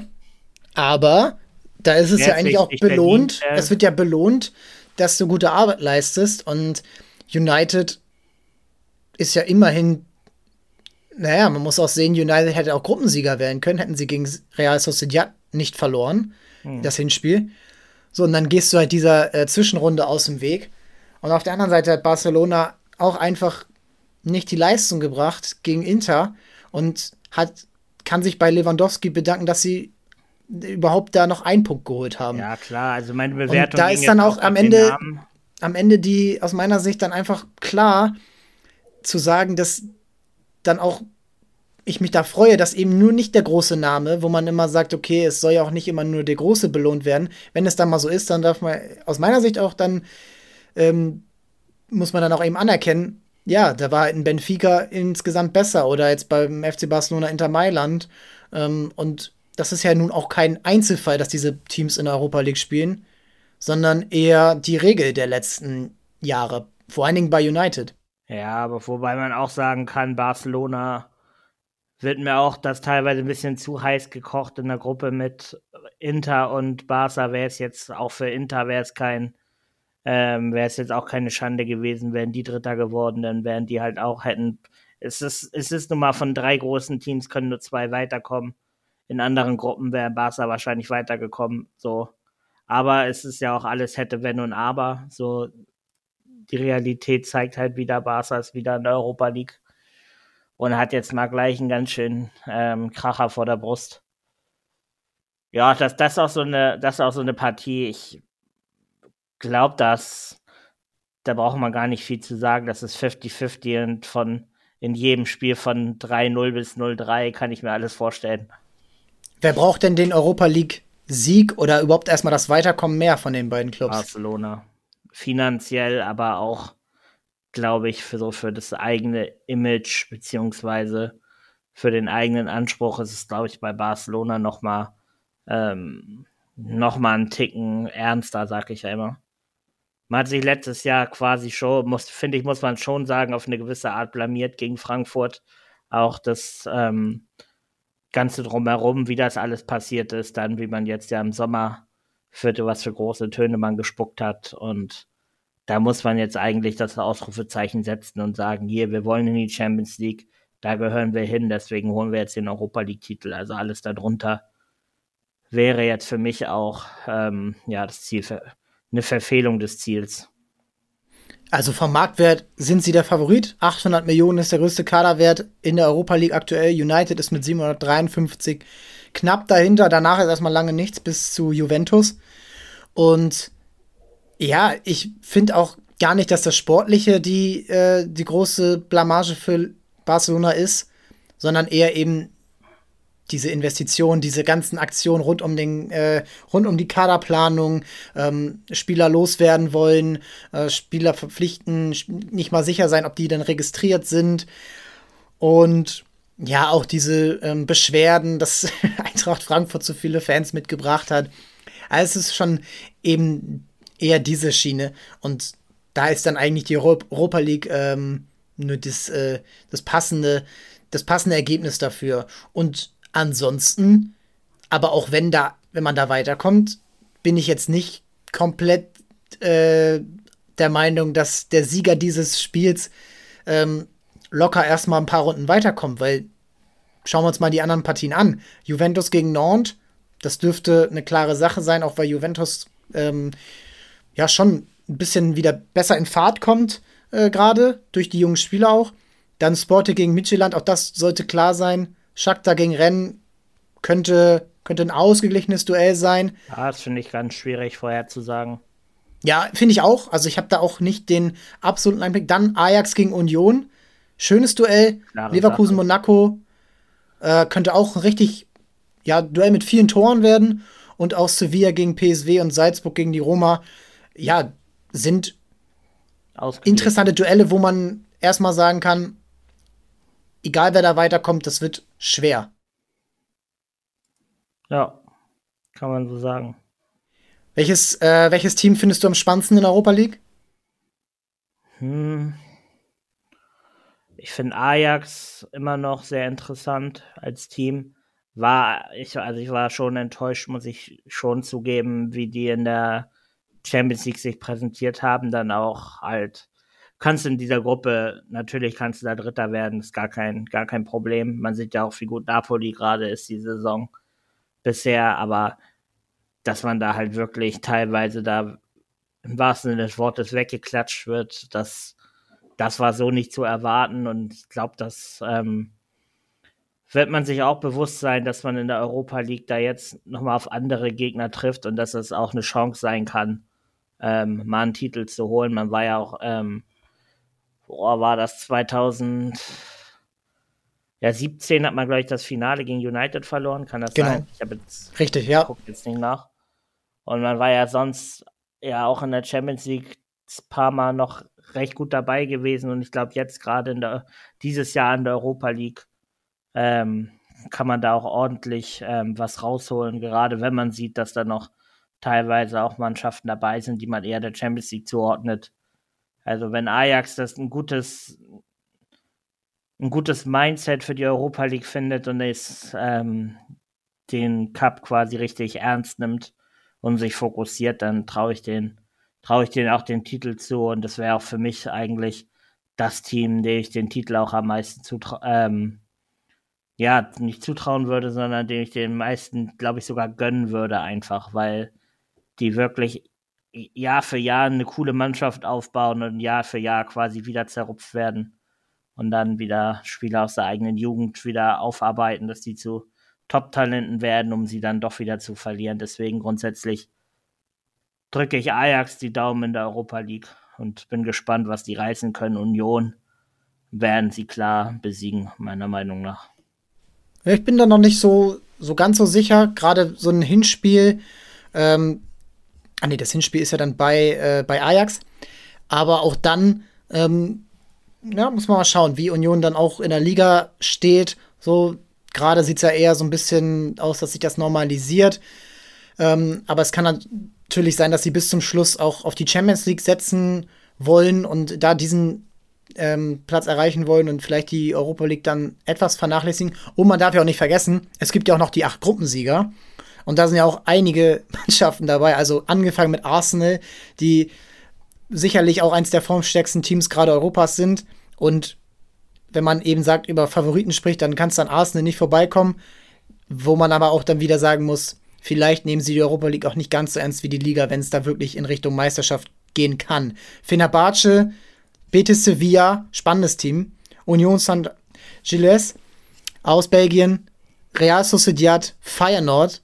aber da ist es ja eigentlich auch belohnt. Verdient, äh, es wird ja belohnt, dass du gute Arbeit leistest. Und United ist ja immerhin, naja, man muss auch sehen, United hätte auch Gruppensieger werden können, hätten sie gegen Real Sociedad nicht verloren, hm. das Hinspiel. So, und dann gehst du halt dieser äh, Zwischenrunde aus dem Weg. Und auf der anderen Seite hat Barcelona auch einfach nicht die Leistung gebracht gegen Inter und hat, kann sich bei Lewandowski bedanken, dass sie überhaupt da noch einen Punkt geholt haben. Ja, klar, also meine Bewertung. Und da ist dann auch am Ende, am Ende die, aus meiner Sicht dann einfach klar zu sagen, dass dann auch ich mich da freue, dass eben nur nicht der große Name, wo man immer sagt, okay, es soll ja auch nicht immer nur der große belohnt werden. Wenn es dann mal so ist, dann darf man aus meiner Sicht auch dann ähm, muss man dann auch eben anerkennen, ja, da war halt ein Benfica insgesamt besser oder jetzt beim FC Barcelona Inter Mailand. Ähm, und das ist ja nun auch kein Einzelfall, dass diese Teams in der Europa League spielen, sondern eher die Regel der letzten Jahre, vor allen Dingen bei United. Ja, aber wobei man auch sagen kann, Barcelona wird mir auch das teilweise ein bisschen zu heiß gekocht in der Gruppe mit Inter und Barca. Wäre es jetzt auch für Inter wäre es kein ähm, wäre es jetzt auch keine Schande gewesen, wären die Dritter geworden, dann wären die halt auch hätten. Es ist, es ist nun mal von drei großen Teams können nur zwei weiterkommen. In anderen Gruppen wäre Barca wahrscheinlich weitergekommen. So. Aber es ist ja auch alles hätte, wenn und aber. So, die Realität zeigt halt wieder, Barca ist wieder in der Europa League und hat jetzt mal gleich einen ganz schönen ähm, Kracher vor der Brust. Ja, das, das ist auch so eine, das ist auch so eine Partie. Ich glaube, dass da braucht man gar nicht viel zu sagen. Das ist 50-50 und von in jedem Spiel von 3-0 bis 0-3 kann ich mir alles vorstellen. Wer braucht denn den Europa League Sieg oder überhaupt erstmal das Weiterkommen mehr von den beiden Clubs? Barcelona. Finanziell, aber auch, glaube ich, für so für das eigene Image beziehungsweise für den eigenen Anspruch ist es, glaube ich, bei Barcelona noch mal ähm, noch mal einen Ticken ernster, sag ich ja immer man hat sich letztes Jahr quasi schon, muss, finde ich, muss man schon sagen, auf eine gewisse Art blamiert gegen Frankfurt. Auch das ähm, Ganze drumherum, wie das alles passiert ist, dann, wie man jetzt ja im Sommer führte, was für große Töne man gespuckt hat. Und da muss man jetzt eigentlich das Ausrufezeichen setzen und sagen, hier, wir wollen in die Champions League, da gehören wir hin, deswegen holen wir jetzt den Europa League-Titel. Also alles darunter wäre jetzt für mich auch ähm, ja das Ziel eine Verfehlung des Ziels. Also vom Marktwert sind sie der Favorit. 800 Millionen ist der größte Kaderwert in der Europa League aktuell. United ist mit 753 knapp dahinter. Danach ist erstmal lange nichts bis zu Juventus. Und ja, ich finde auch gar nicht, dass das Sportliche die, äh, die große Blamage für Barcelona ist, sondern eher eben diese Investition, diese ganzen Aktionen rund um den, äh, rund um die Kaderplanung, ähm, Spieler loswerden wollen, äh, Spieler verpflichten, nicht mal sicher sein, ob die dann registriert sind. Und ja, auch diese ähm, Beschwerden, dass Eintracht Frankfurt so viele Fans mitgebracht hat. Also es ist schon eben eher diese Schiene. Und da ist dann eigentlich die Europa League ähm, nur das, äh, das passende, das passende Ergebnis dafür. Und Ansonsten, aber auch wenn da, wenn man da weiterkommt, bin ich jetzt nicht komplett äh, der Meinung, dass der Sieger dieses Spiels ähm, locker erstmal ein paar Runden weiterkommt, weil schauen wir uns mal die anderen Partien an. Juventus gegen Nantes, das dürfte eine klare Sache sein, auch weil Juventus ähm, ja schon ein bisschen wieder besser in Fahrt kommt, äh, gerade durch die jungen Spieler auch. Dann Sporting gegen Midtjylland, auch das sollte klar sein. Shakhtar gegen Rennen könnte, könnte ein ausgeglichenes Duell sein. Ja, das finde ich ganz schwierig vorherzusagen. Ja, finde ich auch. Also ich habe da auch nicht den absoluten Einblick. Dann Ajax gegen Union. Schönes Duell. Leverkusen, Monaco. Äh, könnte auch ein richtig, ja, Duell mit vielen Toren werden. Und auch Sevilla gegen PSW und Salzburg gegen die Roma. Ja, sind interessante Duelle, wo man erstmal sagen kann, egal wer da weiterkommt, das wird schwer. Ja, kann man so sagen. Welches, äh, welches Team findest du am spannendsten in der Europa League? Hm. Ich finde Ajax immer noch sehr interessant als Team. War ich, also ich war schon enttäuscht, muss ich schon zugeben, wie die in der Champions League sich präsentiert haben. Dann auch halt, kannst in dieser Gruppe, natürlich kannst du da Dritter werden, ist gar kein, gar kein Problem. Man sieht ja auch, wie gut Napoli gerade ist die Saison bisher, aber dass man da halt wirklich teilweise da im wahrsten Sinne des Wortes weggeklatscht wird, das, das war so nicht zu erwarten und ich glaube, das ähm, wird man sich auch bewusst sein, dass man in der Europa League da jetzt nochmal auf andere Gegner trifft und dass es auch eine Chance sein kann, ähm, mal einen Titel zu holen. Man war ja auch, ähm, boah, war das 2000, ja, 17 hat man, glaube ich, das Finale gegen United verloren, kann das genau. sein? Ich habe jetzt, Richtig, ja. guck jetzt nicht nach. Und man war ja sonst ja auch in der Champions League ein paar Mal noch recht gut dabei gewesen und ich glaube jetzt gerade in der dieses Jahr in der Europa League ähm, kann man da auch ordentlich ähm, was rausholen, gerade wenn man sieht, dass da noch teilweise auch Mannschaften dabei sind, die man eher der Champions League zuordnet. Also wenn Ajax das ein gutes ein gutes Mindset für die Europa League findet und es ähm, den Cup quasi richtig ernst nimmt und sich fokussiert, dann traue ich den traue ich denen auch den Titel zu und das wäre auch für mich eigentlich das Team, dem ich den Titel auch am meisten zutraue, ähm, ja, nicht zutrauen würde, sondern dem ich den meisten, glaube ich, sogar gönnen würde, einfach, weil die wirklich Jahr für Jahr eine coole Mannschaft aufbauen und Jahr für Jahr quasi wieder zerrupft werden und dann wieder Spieler aus der eigenen Jugend wieder aufarbeiten, dass die zu Top-Talenten werden, um sie dann doch wieder zu verlieren. Deswegen grundsätzlich drücke ich Ajax die Daumen in der Europa League und bin gespannt, was die reißen können. Union werden sie klar besiegen, meiner Meinung nach. Ich bin da noch nicht so, so ganz so sicher. Gerade so ein Hinspiel. Ähm, ah, nee, das Hinspiel ist ja dann bei, äh, bei Ajax. Aber auch dann, ähm, ja, muss man mal schauen, wie Union dann auch in der Liga steht. So, gerade sieht es ja eher so ein bisschen aus, dass sich das normalisiert. Ähm, aber es kann natürlich sein, dass sie bis zum Schluss auch auf die Champions League setzen wollen und da diesen ähm, Platz erreichen wollen und vielleicht die Europa League dann etwas vernachlässigen. Und man darf ja auch nicht vergessen, es gibt ja auch noch die acht Gruppensieger. Und da sind ja auch einige Mannschaften dabei, also angefangen mit Arsenal, die sicherlich auch eins der formstärksten Teams gerade Europas sind. Und wenn man eben sagt, über Favoriten spricht, dann kann es dann Arsenal nicht vorbeikommen. Wo man aber auch dann wieder sagen muss, vielleicht nehmen sie die Europa League auch nicht ganz so ernst wie die Liga, wenn es da wirklich in Richtung Meisterschaft gehen kann. Fenerbahce Betis Sevilla, spannendes Team. Union St. Gilles aus Belgien. Real Sociedad, Feyenoord,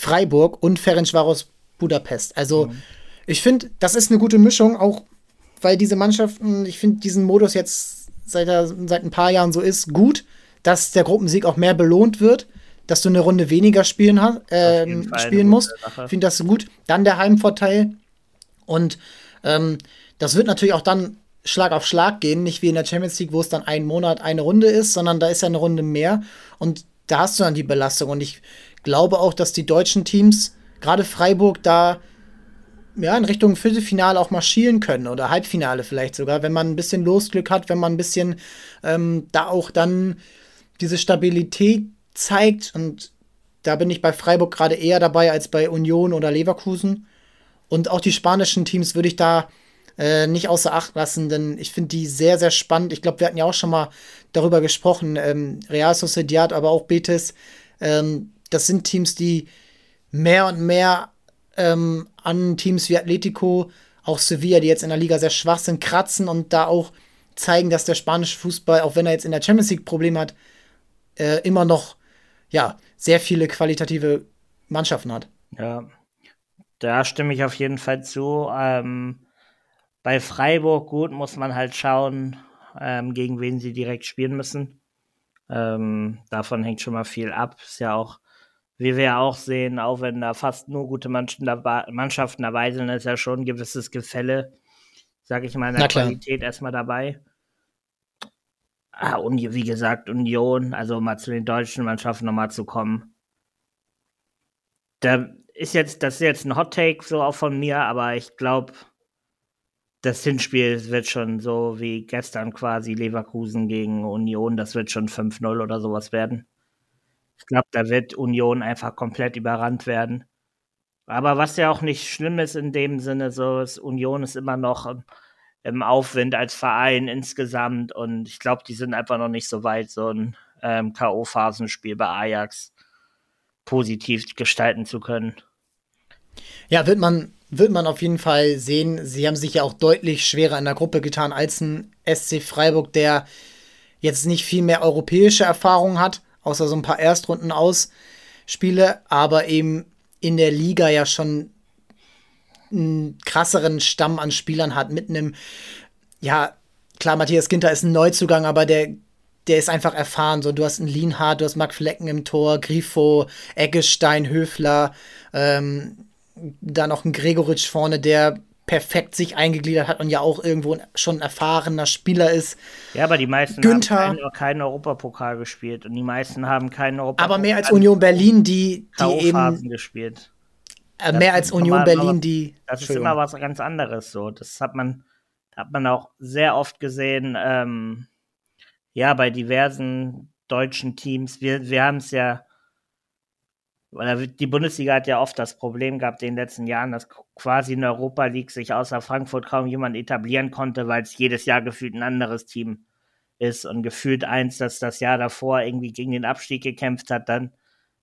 Freiburg und Ferencvaros Budapest. Also, mhm. ich finde, das ist eine gute Mischung, auch weil diese Mannschaften, ich finde diesen Modus jetzt seit, seit ein paar Jahren so ist, gut, dass der Gruppensieg auch mehr belohnt wird, dass du eine Runde weniger spielen, äh, spielen musst. Ich finde das gut. Dann der Heimvorteil. Und ähm, das wird natürlich auch dann Schlag auf Schlag gehen, nicht wie in der Champions League, wo es dann einen Monat eine Runde ist, sondern da ist ja eine Runde mehr und da hast du dann die Belastung. Und ich glaube auch, dass die deutschen Teams, gerade Freiburg, da ja, in Richtung Viertelfinale auch marschieren können oder Halbfinale vielleicht sogar, wenn man ein bisschen Losglück hat, wenn man ein bisschen ähm, da auch dann diese Stabilität zeigt. Und da bin ich bei Freiburg gerade eher dabei als bei Union oder Leverkusen. Und auch die spanischen Teams würde ich da äh, nicht außer Acht lassen, denn ich finde die sehr, sehr spannend. Ich glaube, wir hatten ja auch schon mal darüber gesprochen. Ähm, Real Sociedad, aber auch Betis. Ähm, das sind Teams, die mehr und mehr ähm, an Teams wie Atletico, auch Sevilla, die jetzt in der Liga sehr schwach sind, kratzen und da auch zeigen, dass der spanische Fußball, auch wenn er jetzt in der Champions League Probleme hat, äh, immer noch ja, sehr viele qualitative Mannschaften hat. Ja, da stimme ich auf jeden Fall zu. Ähm, bei Freiburg, gut, muss man halt schauen, ähm, gegen wen sie direkt spielen müssen. Ähm, davon hängt schon mal viel ab. Ist ja auch, wie wir ja auch sehen, auch wenn da fast nur gute Mannschaften dabei sind, ist ja schon ein gewisses Gefälle, sag ich mal, in der Qualität erstmal dabei. Ah, und wie gesagt, Union, also mal zu den deutschen Mannschaften nochmal zu kommen. da ist jetzt, das ist jetzt ein Hot Take so auch von mir, aber ich glaube, das Hinspiel wird schon so wie gestern quasi Leverkusen gegen Union, das wird schon 5-0 oder sowas werden. Ich glaube, da wird Union einfach komplett überrannt werden. Aber was ja auch nicht schlimm ist in dem Sinne, so ist Union ist immer noch im Aufwind als Verein insgesamt und ich glaube, die sind einfach noch nicht so weit, so ein ähm, K.O.-Phasenspiel bei Ajax positiv gestalten zu können. Ja, wird man, wird man auf jeden Fall sehen. Sie haben sich ja auch deutlich schwerer in der Gruppe getan als ein SC Freiburg, der jetzt nicht viel mehr europäische Erfahrung hat, außer so ein paar Erstrunden aus Spiele, aber eben in der Liga ja schon einen krasseren Stamm an Spielern hat, mit einem, ja, klar, Matthias Ginter ist ein Neuzugang, aber der, der ist einfach erfahren. So, du hast einen Lienhardt, du hast Marc Flecken im Tor, Grifo, Eggestein, Höfler, ähm, da noch ein Gregoritsch vorne, der perfekt sich eingegliedert hat und ja auch irgendwo schon ein erfahrener Spieler ist. Ja, aber die meisten Günther, haben keinen, keinen Europapokal gespielt und die meisten haben keinen Europapokal. Aber mehr als Union Berlin, die, die eben gespielt. Äh, mehr als Union Berlin, die. Das ist immer was ganz anderes so. Das hat man, hat man auch sehr oft gesehen, ähm, ja, bei diversen deutschen Teams. Wir, wir haben es ja die Bundesliga hat ja oft das Problem gehabt in den letzten Jahren, dass quasi in der Europa League sich außer Frankfurt kaum jemand etablieren konnte, weil es jedes Jahr gefühlt ein anderes Team ist und gefühlt eins, das das Jahr davor irgendwie gegen den Abstieg gekämpft hat, dann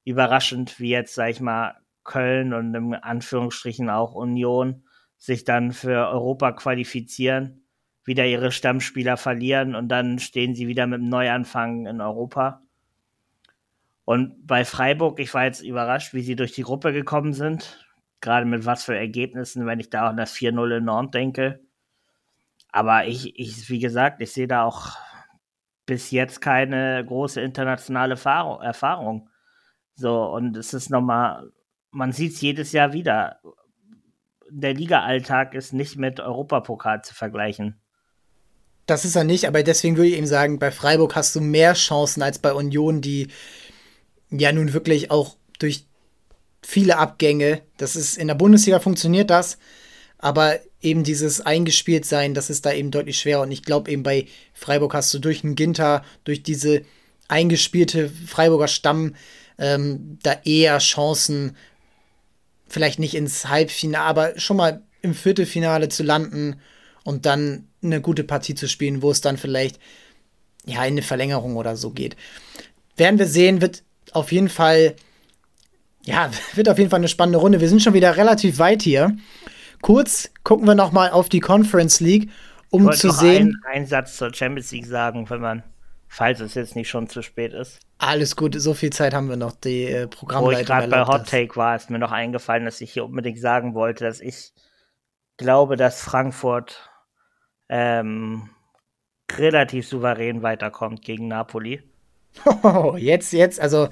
überraschend wie jetzt, sag ich mal, Köln und im Anführungsstrichen auch Union sich dann für Europa qualifizieren, wieder ihre Stammspieler verlieren und dann stehen sie wieder mit einem Neuanfang in Europa. Und bei Freiburg, ich war jetzt überrascht, wie sie durch die Gruppe gekommen sind. Gerade mit was für Ergebnissen, wenn ich da an das 4-0 in Nord denke. Aber ich, ich, wie gesagt, ich sehe da auch bis jetzt keine große internationale Erfahrung. So, und es ist nochmal, man sieht es jedes Jahr wieder. Der Liga-Alltag ist nicht mit Europapokal zu vergleichen. Das ist er nicht, aber deswegen würde ich eben sagen, bei Freiburg hast du mehr Chancen als bei Union, die ja nun wirklich auch durch viele Abgänge, das ist in der Bundesliga funktioniert das, aber eben dieses eingespielt sein, das ist da eben deutlich schwerer und ich glaube eben bei Freiburg hast du durch einen Ginter, durch diese eingespielte Freiburger Stamm ähm, da eher Chancen, vielleicht nicht ins Halbfinale, aber schon mal im Viertelfinale zu landen und dann eine gute Partie zu spielen, wo es dann vielleicht ja in eine Verlängerung oder so geht. Werden wir sehen, wird auf jeden Fall, ja, wird auf jeden Fall eine spannende Runde. Wir sind schon wieder relativ weit hier. Kurz gucken wir noch mal auf die Conference League, um zu sehen. Einen, einen Satz zur Champions League sagen, wenn man, falls es jetzt nicht schon zu spät ist. Alles gut, so viel Zeit haben wir noch. Die äh, Programmleitung Wo ich gerade bei Hot Take war, ist mir noch eingefallen, dass ich hier unbedingt sagen wollte, dass ich glaube, dass Frankfurt ähm, relativ souverän weiterkommt gegen Napoli. Oh, jetzt, jetzt, also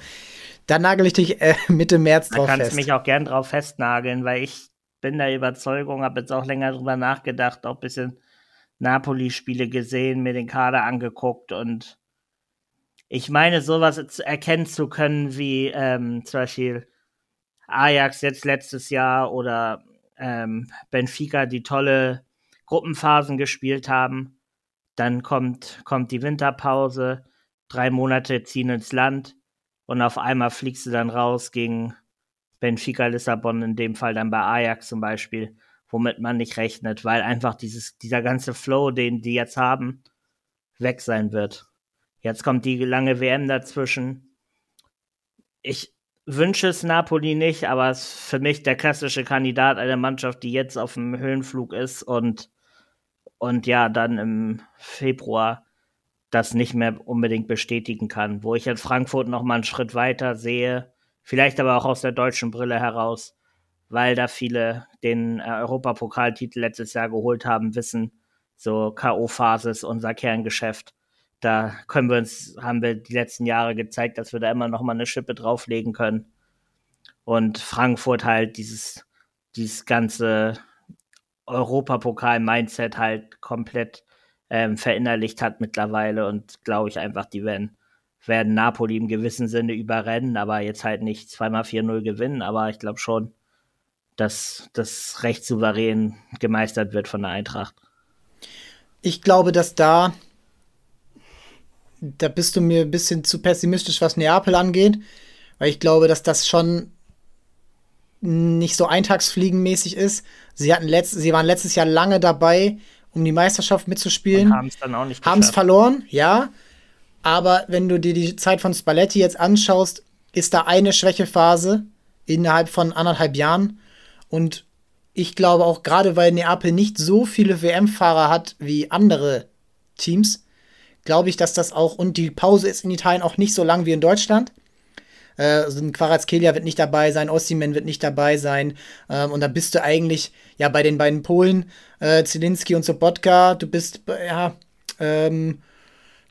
da nagel ich dich äh, Mitte März drauf fest. Da kannst du mich auch gern drauf festnageln, weil ich bin der Überzeugung, habe jetzt auch länger drüber nachgedacht, auch ein bisschen Napoli-Spiele gesehen, mir den Kader angeguckt und ich meine, sowas erkennen zu können wie ähm, zum Beispiel Ajax jetzt letztes Jahr oder ähm, Benfica, die tolle Gruppenphasen gespielt haben. Dann kommt, kommt die Winterpause drei Monate ziehen ins Land und auf einmal fliegst du dann raus gegen Benfica Lissabon, in dem Fall dann bei Ajax zum Beispiel, womit man nicht rechnet, weil einfach dieses, dieser ganze Flow, den die jetzt haben, weg sein wird. Jetzt kommt die lange WM dazwischen. Ich wünsche es Napoli nicht, aber es ist für mich der klassische Kandidat einer Mannschaft, die jetzt auf dem Höhenflug ist und, und ja, dann im Februar das nicht mehr unbedingt bestätigen kann. Wo ich jetzt Frankfurt noch mal einen Schritt weiter sehe, vielleicht aber auch aus der deutschen Brille heraus, weil da viele den äh, Europapokaltitel letztes Jahr geholt haben, wissen, so K.O.-Phase ist unser Kerngeschäft. Da können wir uns, haben wir die letzten Jahre gezeigt, dass wir da immer noch mal eine Schippe drauflegen können. Und Frankfurt halt dieses, dieses ganze Europapokal-Mindset halt komplett ähm, verinnerlicht hat mittlerweile und glaube ich einfach, die werden werden Napoli im gewissen Sinne überrennen, aber jetzt halt nicht zweimal 4-0 gewinnen. Aber ich glaube schon, dass das recht souverän gemeistert wird von der Eintracht. Ich glaube, dass da, da bist du mir ein bisschen zu pessimistisch, was Neapel angeht, weil ich glaube, dass das schon nicht so eintagsfliegenmäßig ist. Sie hatten letzt, sie waren letztes Jahr lange dabei, um die Meisterschaft mitzuspielen. Haben es dann auch nicht Haben es verloren, ja. Aber wenn du dir die Zeit von Spalletti jetzt anschaust, ist da eine Schwächephase innerhalb von anderthalb Jahren. Und ich glaube auch gerade, weil Neapel nicht so viele WM-Fahrer hat wie andere Teams, glaube ich, dass das auch, und die Pause ist in Italien auch nicht so lang wie in Deutschland. Äh, also ein Quarazkelia wird nicht dabei sein, Ossiman wird nicht dabei sein. Ähm, und dann bist du eigentlich ja bei den beiden Polen, äh, Zielinski und Sobotka, du bist, ja, ähm,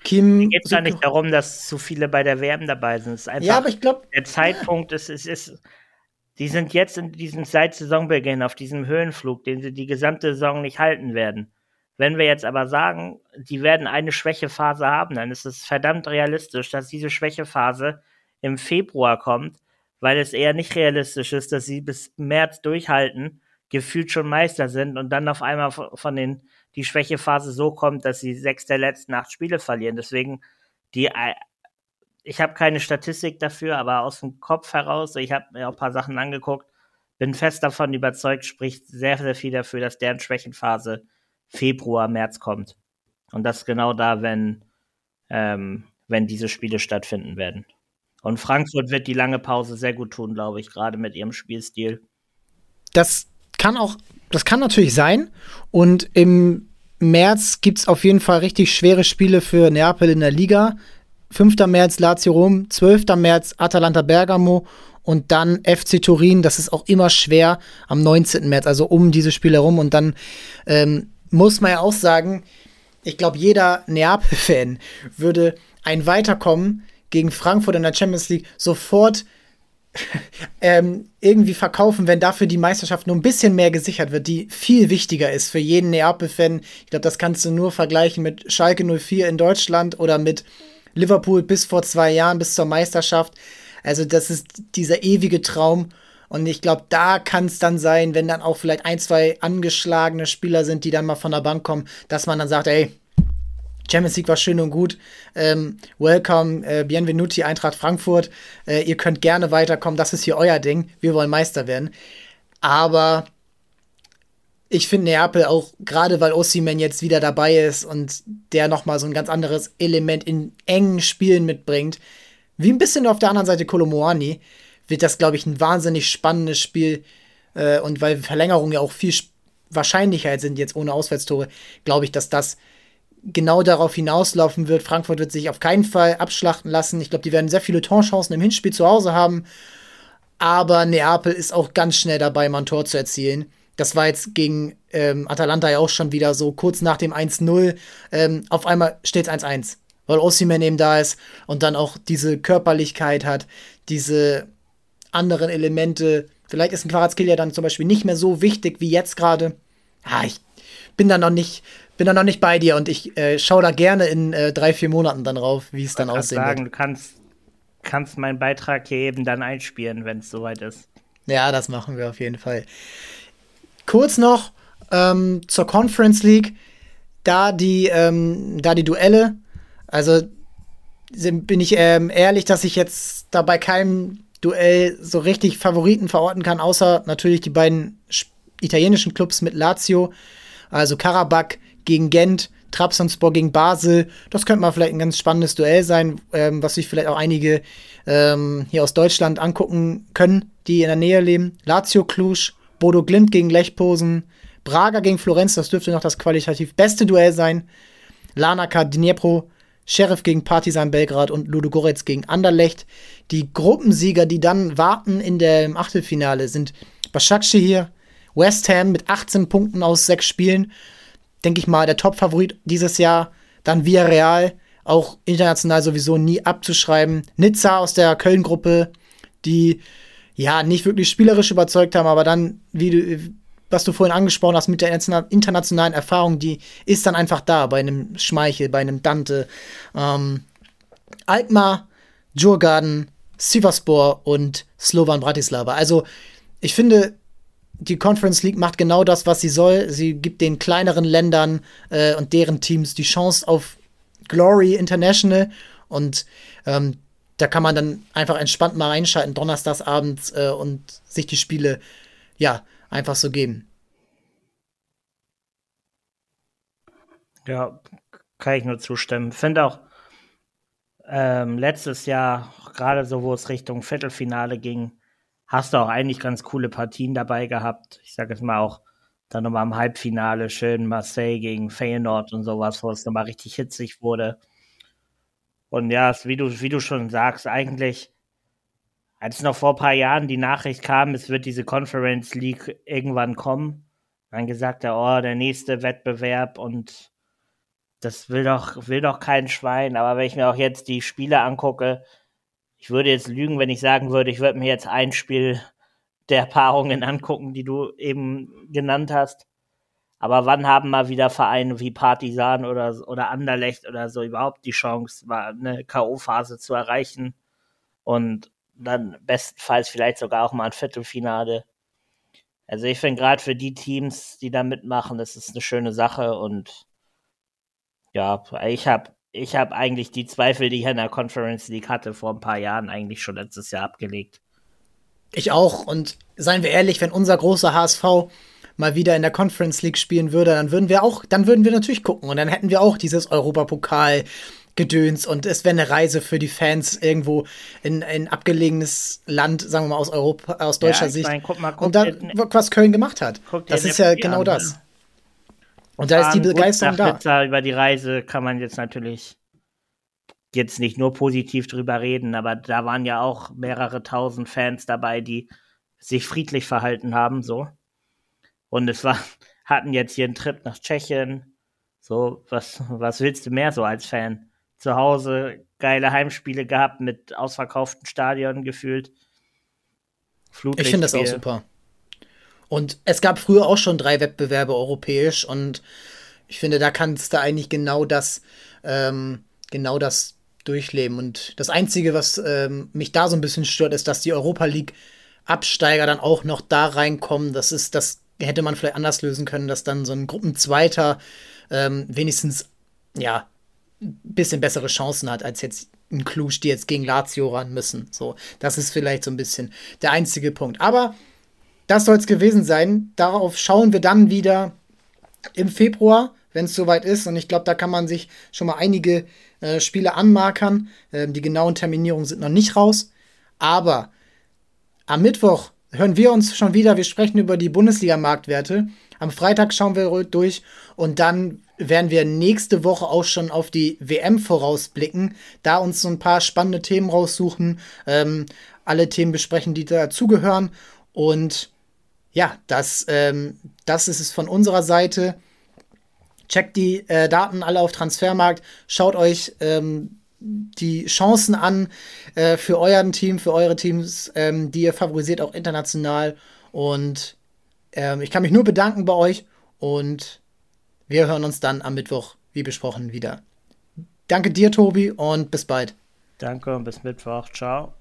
Kim. Geht es ja nicht darum, dass zu viele bei der WM dabei sind. Es ist einfach ja, aber ich glaube. Der Zeitpunkt ja. ist, ist, ist, die sind jetzt in diesem seit Saisonbeginn auf diesem Höhenflug, den sie die gesamte Saison nicht halten werden. Wenn wir jetzt aber sagen, die werden eine Schwächephase haben, dann ist es verdammt realistisch, dass diese Schwächephase im Februar kommt, weil es eher nicht realistisch ist, dass sie bis März durchhalten, gefühlt schon Meister sind und dann auf einmal von den die Schwächephase so kommt, dass sie sechs der letzten acht Spiele verlieren. Deswegen die äh, ich habe keine Statistik dafür, aber aus dem Kopf heraus, ich habe mir auch ein paar Sachen angeguckt, bin fest davon überzeugt, spricht sehr, sehr viel dafür, dass deren Schwächenphase Februar, März kommt. Und das genau da, wenn, ähm, wenn diese Spiele stattfinden werden. Und Frankfurt wird die lange Pause sehr gut tun, glaube ich, gerade mit ihrem Spielstil. Das kann auch, das kann natürlich sein. Und im März gibt es auf jeden Fall richtig schwere Spiele für Neapel in der Liga. 5. März Lazio Rom, 12. März Atalanta Bergamo und dann FC Turin. Das ist auch immer schwer am 19. März, also um diese Spiele herum. Und dann ähm, muss man ja auch sagen, ich glaube, jeder Neapel-Fan würde ein Weiterkommen gegen Frankfurt in der Champions League sofort ähm, irgendwie verkaufen, wenn dafür die Meisterschaft nur ein bisschen mehr gesichert wird, die viel wichtiger ist für jeden Neapel-Fan. Ich glaube, das kannst du nur vergleichen mit Schalke 04 in Deutschland oder mit Liverpool bis vor zwei Jahren, bis zur Meisterschaft. Also das ist dieser ewige Traum. Und ich glaube, da kann es dann sein, wenn dann auch vielleicht ein, zwei angeschlagene Spieler sind, die dann mal von der Bank kommen, dass man dann sagt, ey, Champions League war schön und gut. Ähm, welcome, äh, Bienvenuti, Eintracht Frankfurt. Äh, ihr könnt gerne weiterkommen. Das ist hier euer Ding. Wir wollen Meister werden. Aber ich finde Neapel auch, gerade weil Ossiman jetzt wieder dabei ist und der nochmal so ein ganz anderes Element in engen Spielen mitbringt, wie ein bisschen auf der anderen Seite Kolomoani, wird das, glaube ich, ein wahnsinnig spannendes Spiel. Äh, und weil Verlängerungen ja auch viel Wahrscheinlichkeit sind jetzt ohne Auswärtstore, glaube ich, dass das genau darauf hinauslaufen wird. Frankfurt wird sich auf keinen Fall abschlachten lassen. Ich glaube, die werden sehr viele Torchancen im Hinspiel zu Hause haben. Aber Neapel ist auch ganz schnell dabei, mal ein Tor zu erzielen. Das war jetzt gegen ähm, Atalanta ja auch schon wieder so kurz nach dem 1-0. Ähm, auf einmal steht es 1-1, weil Ossiman eben da ist und dann auch diese Körperlichkeit hat, diese anderen Elemente. Vielleicht ist ein Quarazkelia dann zum Beispiel nicht mehr so wichtig wie jetzt gerade. Ah, ich bin da noch nicht, bin da noch nicht bei dir und ich äh, schaue da gerne in äh, drei, vier Monaten dann drauf, wie es dann aussehen sagen, wird. Du kannst, kannst meinen Beitrag hier eben dann einspielen, wenn es soweit ist. Ja, das machen wir auf jeden Fall. Kurz noch ähm, zur Conference League. Da die, ähm, da die Duelle, also bin ich ähm, ehrlich, dass ich jetzt dabei keinem Duell so richtig Favoriten verorten kann, außer natürlich die beiden italienischen Clubs mit Lazio, also Karabakh gegen Gent, Trabzonspor gegen Basel. Das könnte mal vielleicht ein ganz spannendes Duell sein, ähm, was sich vielleicht auch einige ähm, hier aus Deutschland angucken können, die in der Nähe leben. Lazio Cluj Bodo Glimt gegen Lechposen, Braga gegen Florenz, das dürfte noch das qualitativ beste Duell sein. Lanaka Dnipro, Sheriff gegen Partizan Belgrad und Ludogorets gegen Anderlecht. Die Gruppensieger, die dann warten in dem Achtelfinale, sind Başakşehir hier, West Ham mit 18 Punkten aus sechs Spielen. Denke ich mal, der Top-Favorit dieses Jahr. Dann Villarreal, auch international sowieso nie abzuschreiben. Nizza aus der Köln-Gruppe, die ja, nicht wirklich spielerisch überzeugt haben, aber dann, wie du, was du vorhin angesprochen hast mit der internationalen Erfahrung, die ist dann einfach da bei einem Schmeichel, bei einem Dante. Ähm, Alkmaar, Djurgården, Sivaspor und Slovan Bratislava. Also ich finde, die Conference League macht genau das, was sie soll. Sie gibt den kleineren Ländern äh, und deren Teams die Chance auf Glory International und ähm, da kann man dann einfach entspannt mal reinschalten, donnerstags abends äh, und sich die Spiele ja einfach so geben. Ja, kann ich nur zustimmen. Finde auch ähm, letztes Jahr, gerade so, wo es Richtung Viertelfinale ging, hast du auch eigentlich ganz coole Partien dabei gehabt. Ich sage jetzt mal auch dann nochmal im Halbfinale schön Marseille gegen Feyenoord und sowas, wo es nochmal richtig hitzig wurde. Und ja, wie du, wie du schon sagst, eigentlich, als noch vor ein paar Jahren die Nachricht kam, es wird diese Conference League irgendwann kommen, dann gesagt, oh, der nächste Wettbewerb und das will doch, will doch kein Schwein. Aber wenn ich mir auch jetzt die Spiele angucke, ich würde jetzt lügen, wenn ich sagen würde, ich würde mir jetzt ein Spiel der Paarungen angucken, die du eben genannt hast. Aber wann haben mal wieder Vereine wie Partisan oder, oder Anderlecht oder so überhaupt die Chance, mal eine K.O.-Phase zu erreichen und dann bestenfalls vielleicht sogar auch mal ein Viertelfinale. Also ich finde gerade für die Teams, die da mitmachen, das ist eine schöne Sache und ja, ich habe ich hab eigentlich die Zweifel, die ich in der Conference League hatte, vor ein paar Jahren eigentlich schon letztes Jahr abgelegt. Ich auch. Und seien wir ehrlich, wenn unser großer HSV mal wieder in der Conference League spielen würde, dann würden wir auch, dann würden wir natürlich gucken und dann hätten wir auch dieses Europapokal Gedöns und es wäre eine Reise für die Fans irgendwo in ein abgelegenes Land, sagen wir mal aus Europa, aus deutscher ja, Sicht. Mein, guck mal, guck und da, was Köln gemacht hat. Das ist ja genau an, das. Und da ist die Begeisterung da. Pizza über die Reise kann man jetzt natürlich jetzt nicht nur positiv drüber reden, aber da waren ja auch mehrere tausend Fans dabei, die sich friedlich verhalten haben, so. Und es war, hatten jetzt hier einen Trip nach Tschechien. So, was, was willst du mehr so als Fan? Zu Hause geile Heimspiele gehabt mit ausverkauften Stadionen gefühlt. Ich finde das auch super. Und es gab früher auch schon drei Wettbewerbe europäisch und ich finde, da kannst du eigentlich genau das, ähm, genau das durchleben. Und das Einzige, was ähm, mich da so ein bisschen stört, ist, dass die Europa League Absteiger dann auch noch da reinkommen. Das ist, das hätte man vielleicht anders lösen können, dass dann so ein Gruppenzweiter ähm, wenigstens, ja, ein bisschen bessere Chancen hat, als jetzt ein Klusch, die jetzt gegen Lazio ran müssen. So, das ist vielleicht so ein bisschen der einzige Punkt. Aber das soll es gewesen sein. Darauf schauen wir dann wieder im Februar, wenn es soweit ist. Und ich glaube, da kann man sich schon mal einige äh, Spiele anmarkern. Ähm, die genauen Terminierungen sind noch nicht raus. Aber am Mittwoch hören wir uns schon wieder. Wir sprechen über die Bundesliga-Marktwerte. Am Freitag schauen wir durch und dann werden wir nächste Woche auch schon auf die WM vorausblicken, da uns so ein paar spannende Themen raussuchen, ähm, alle Themen besprechen, die dazugehören. Und ja, das, ähm, das ist es von unserer Seite. Checkt die äh, Daten alle auf Transfermarkt, schaut euch ähm, die Chancen an äh, für euren Team, für eure Teams, ähm, die ihr favorisiert, auch international. Und ähm, ich kann mich nur bedanken bei euch und wir hören uns dann am Mittwoch, wie besprochen, wieder. Danke dir, Tobi, und bis bald. Danke und bis Mittwoch. Ciao.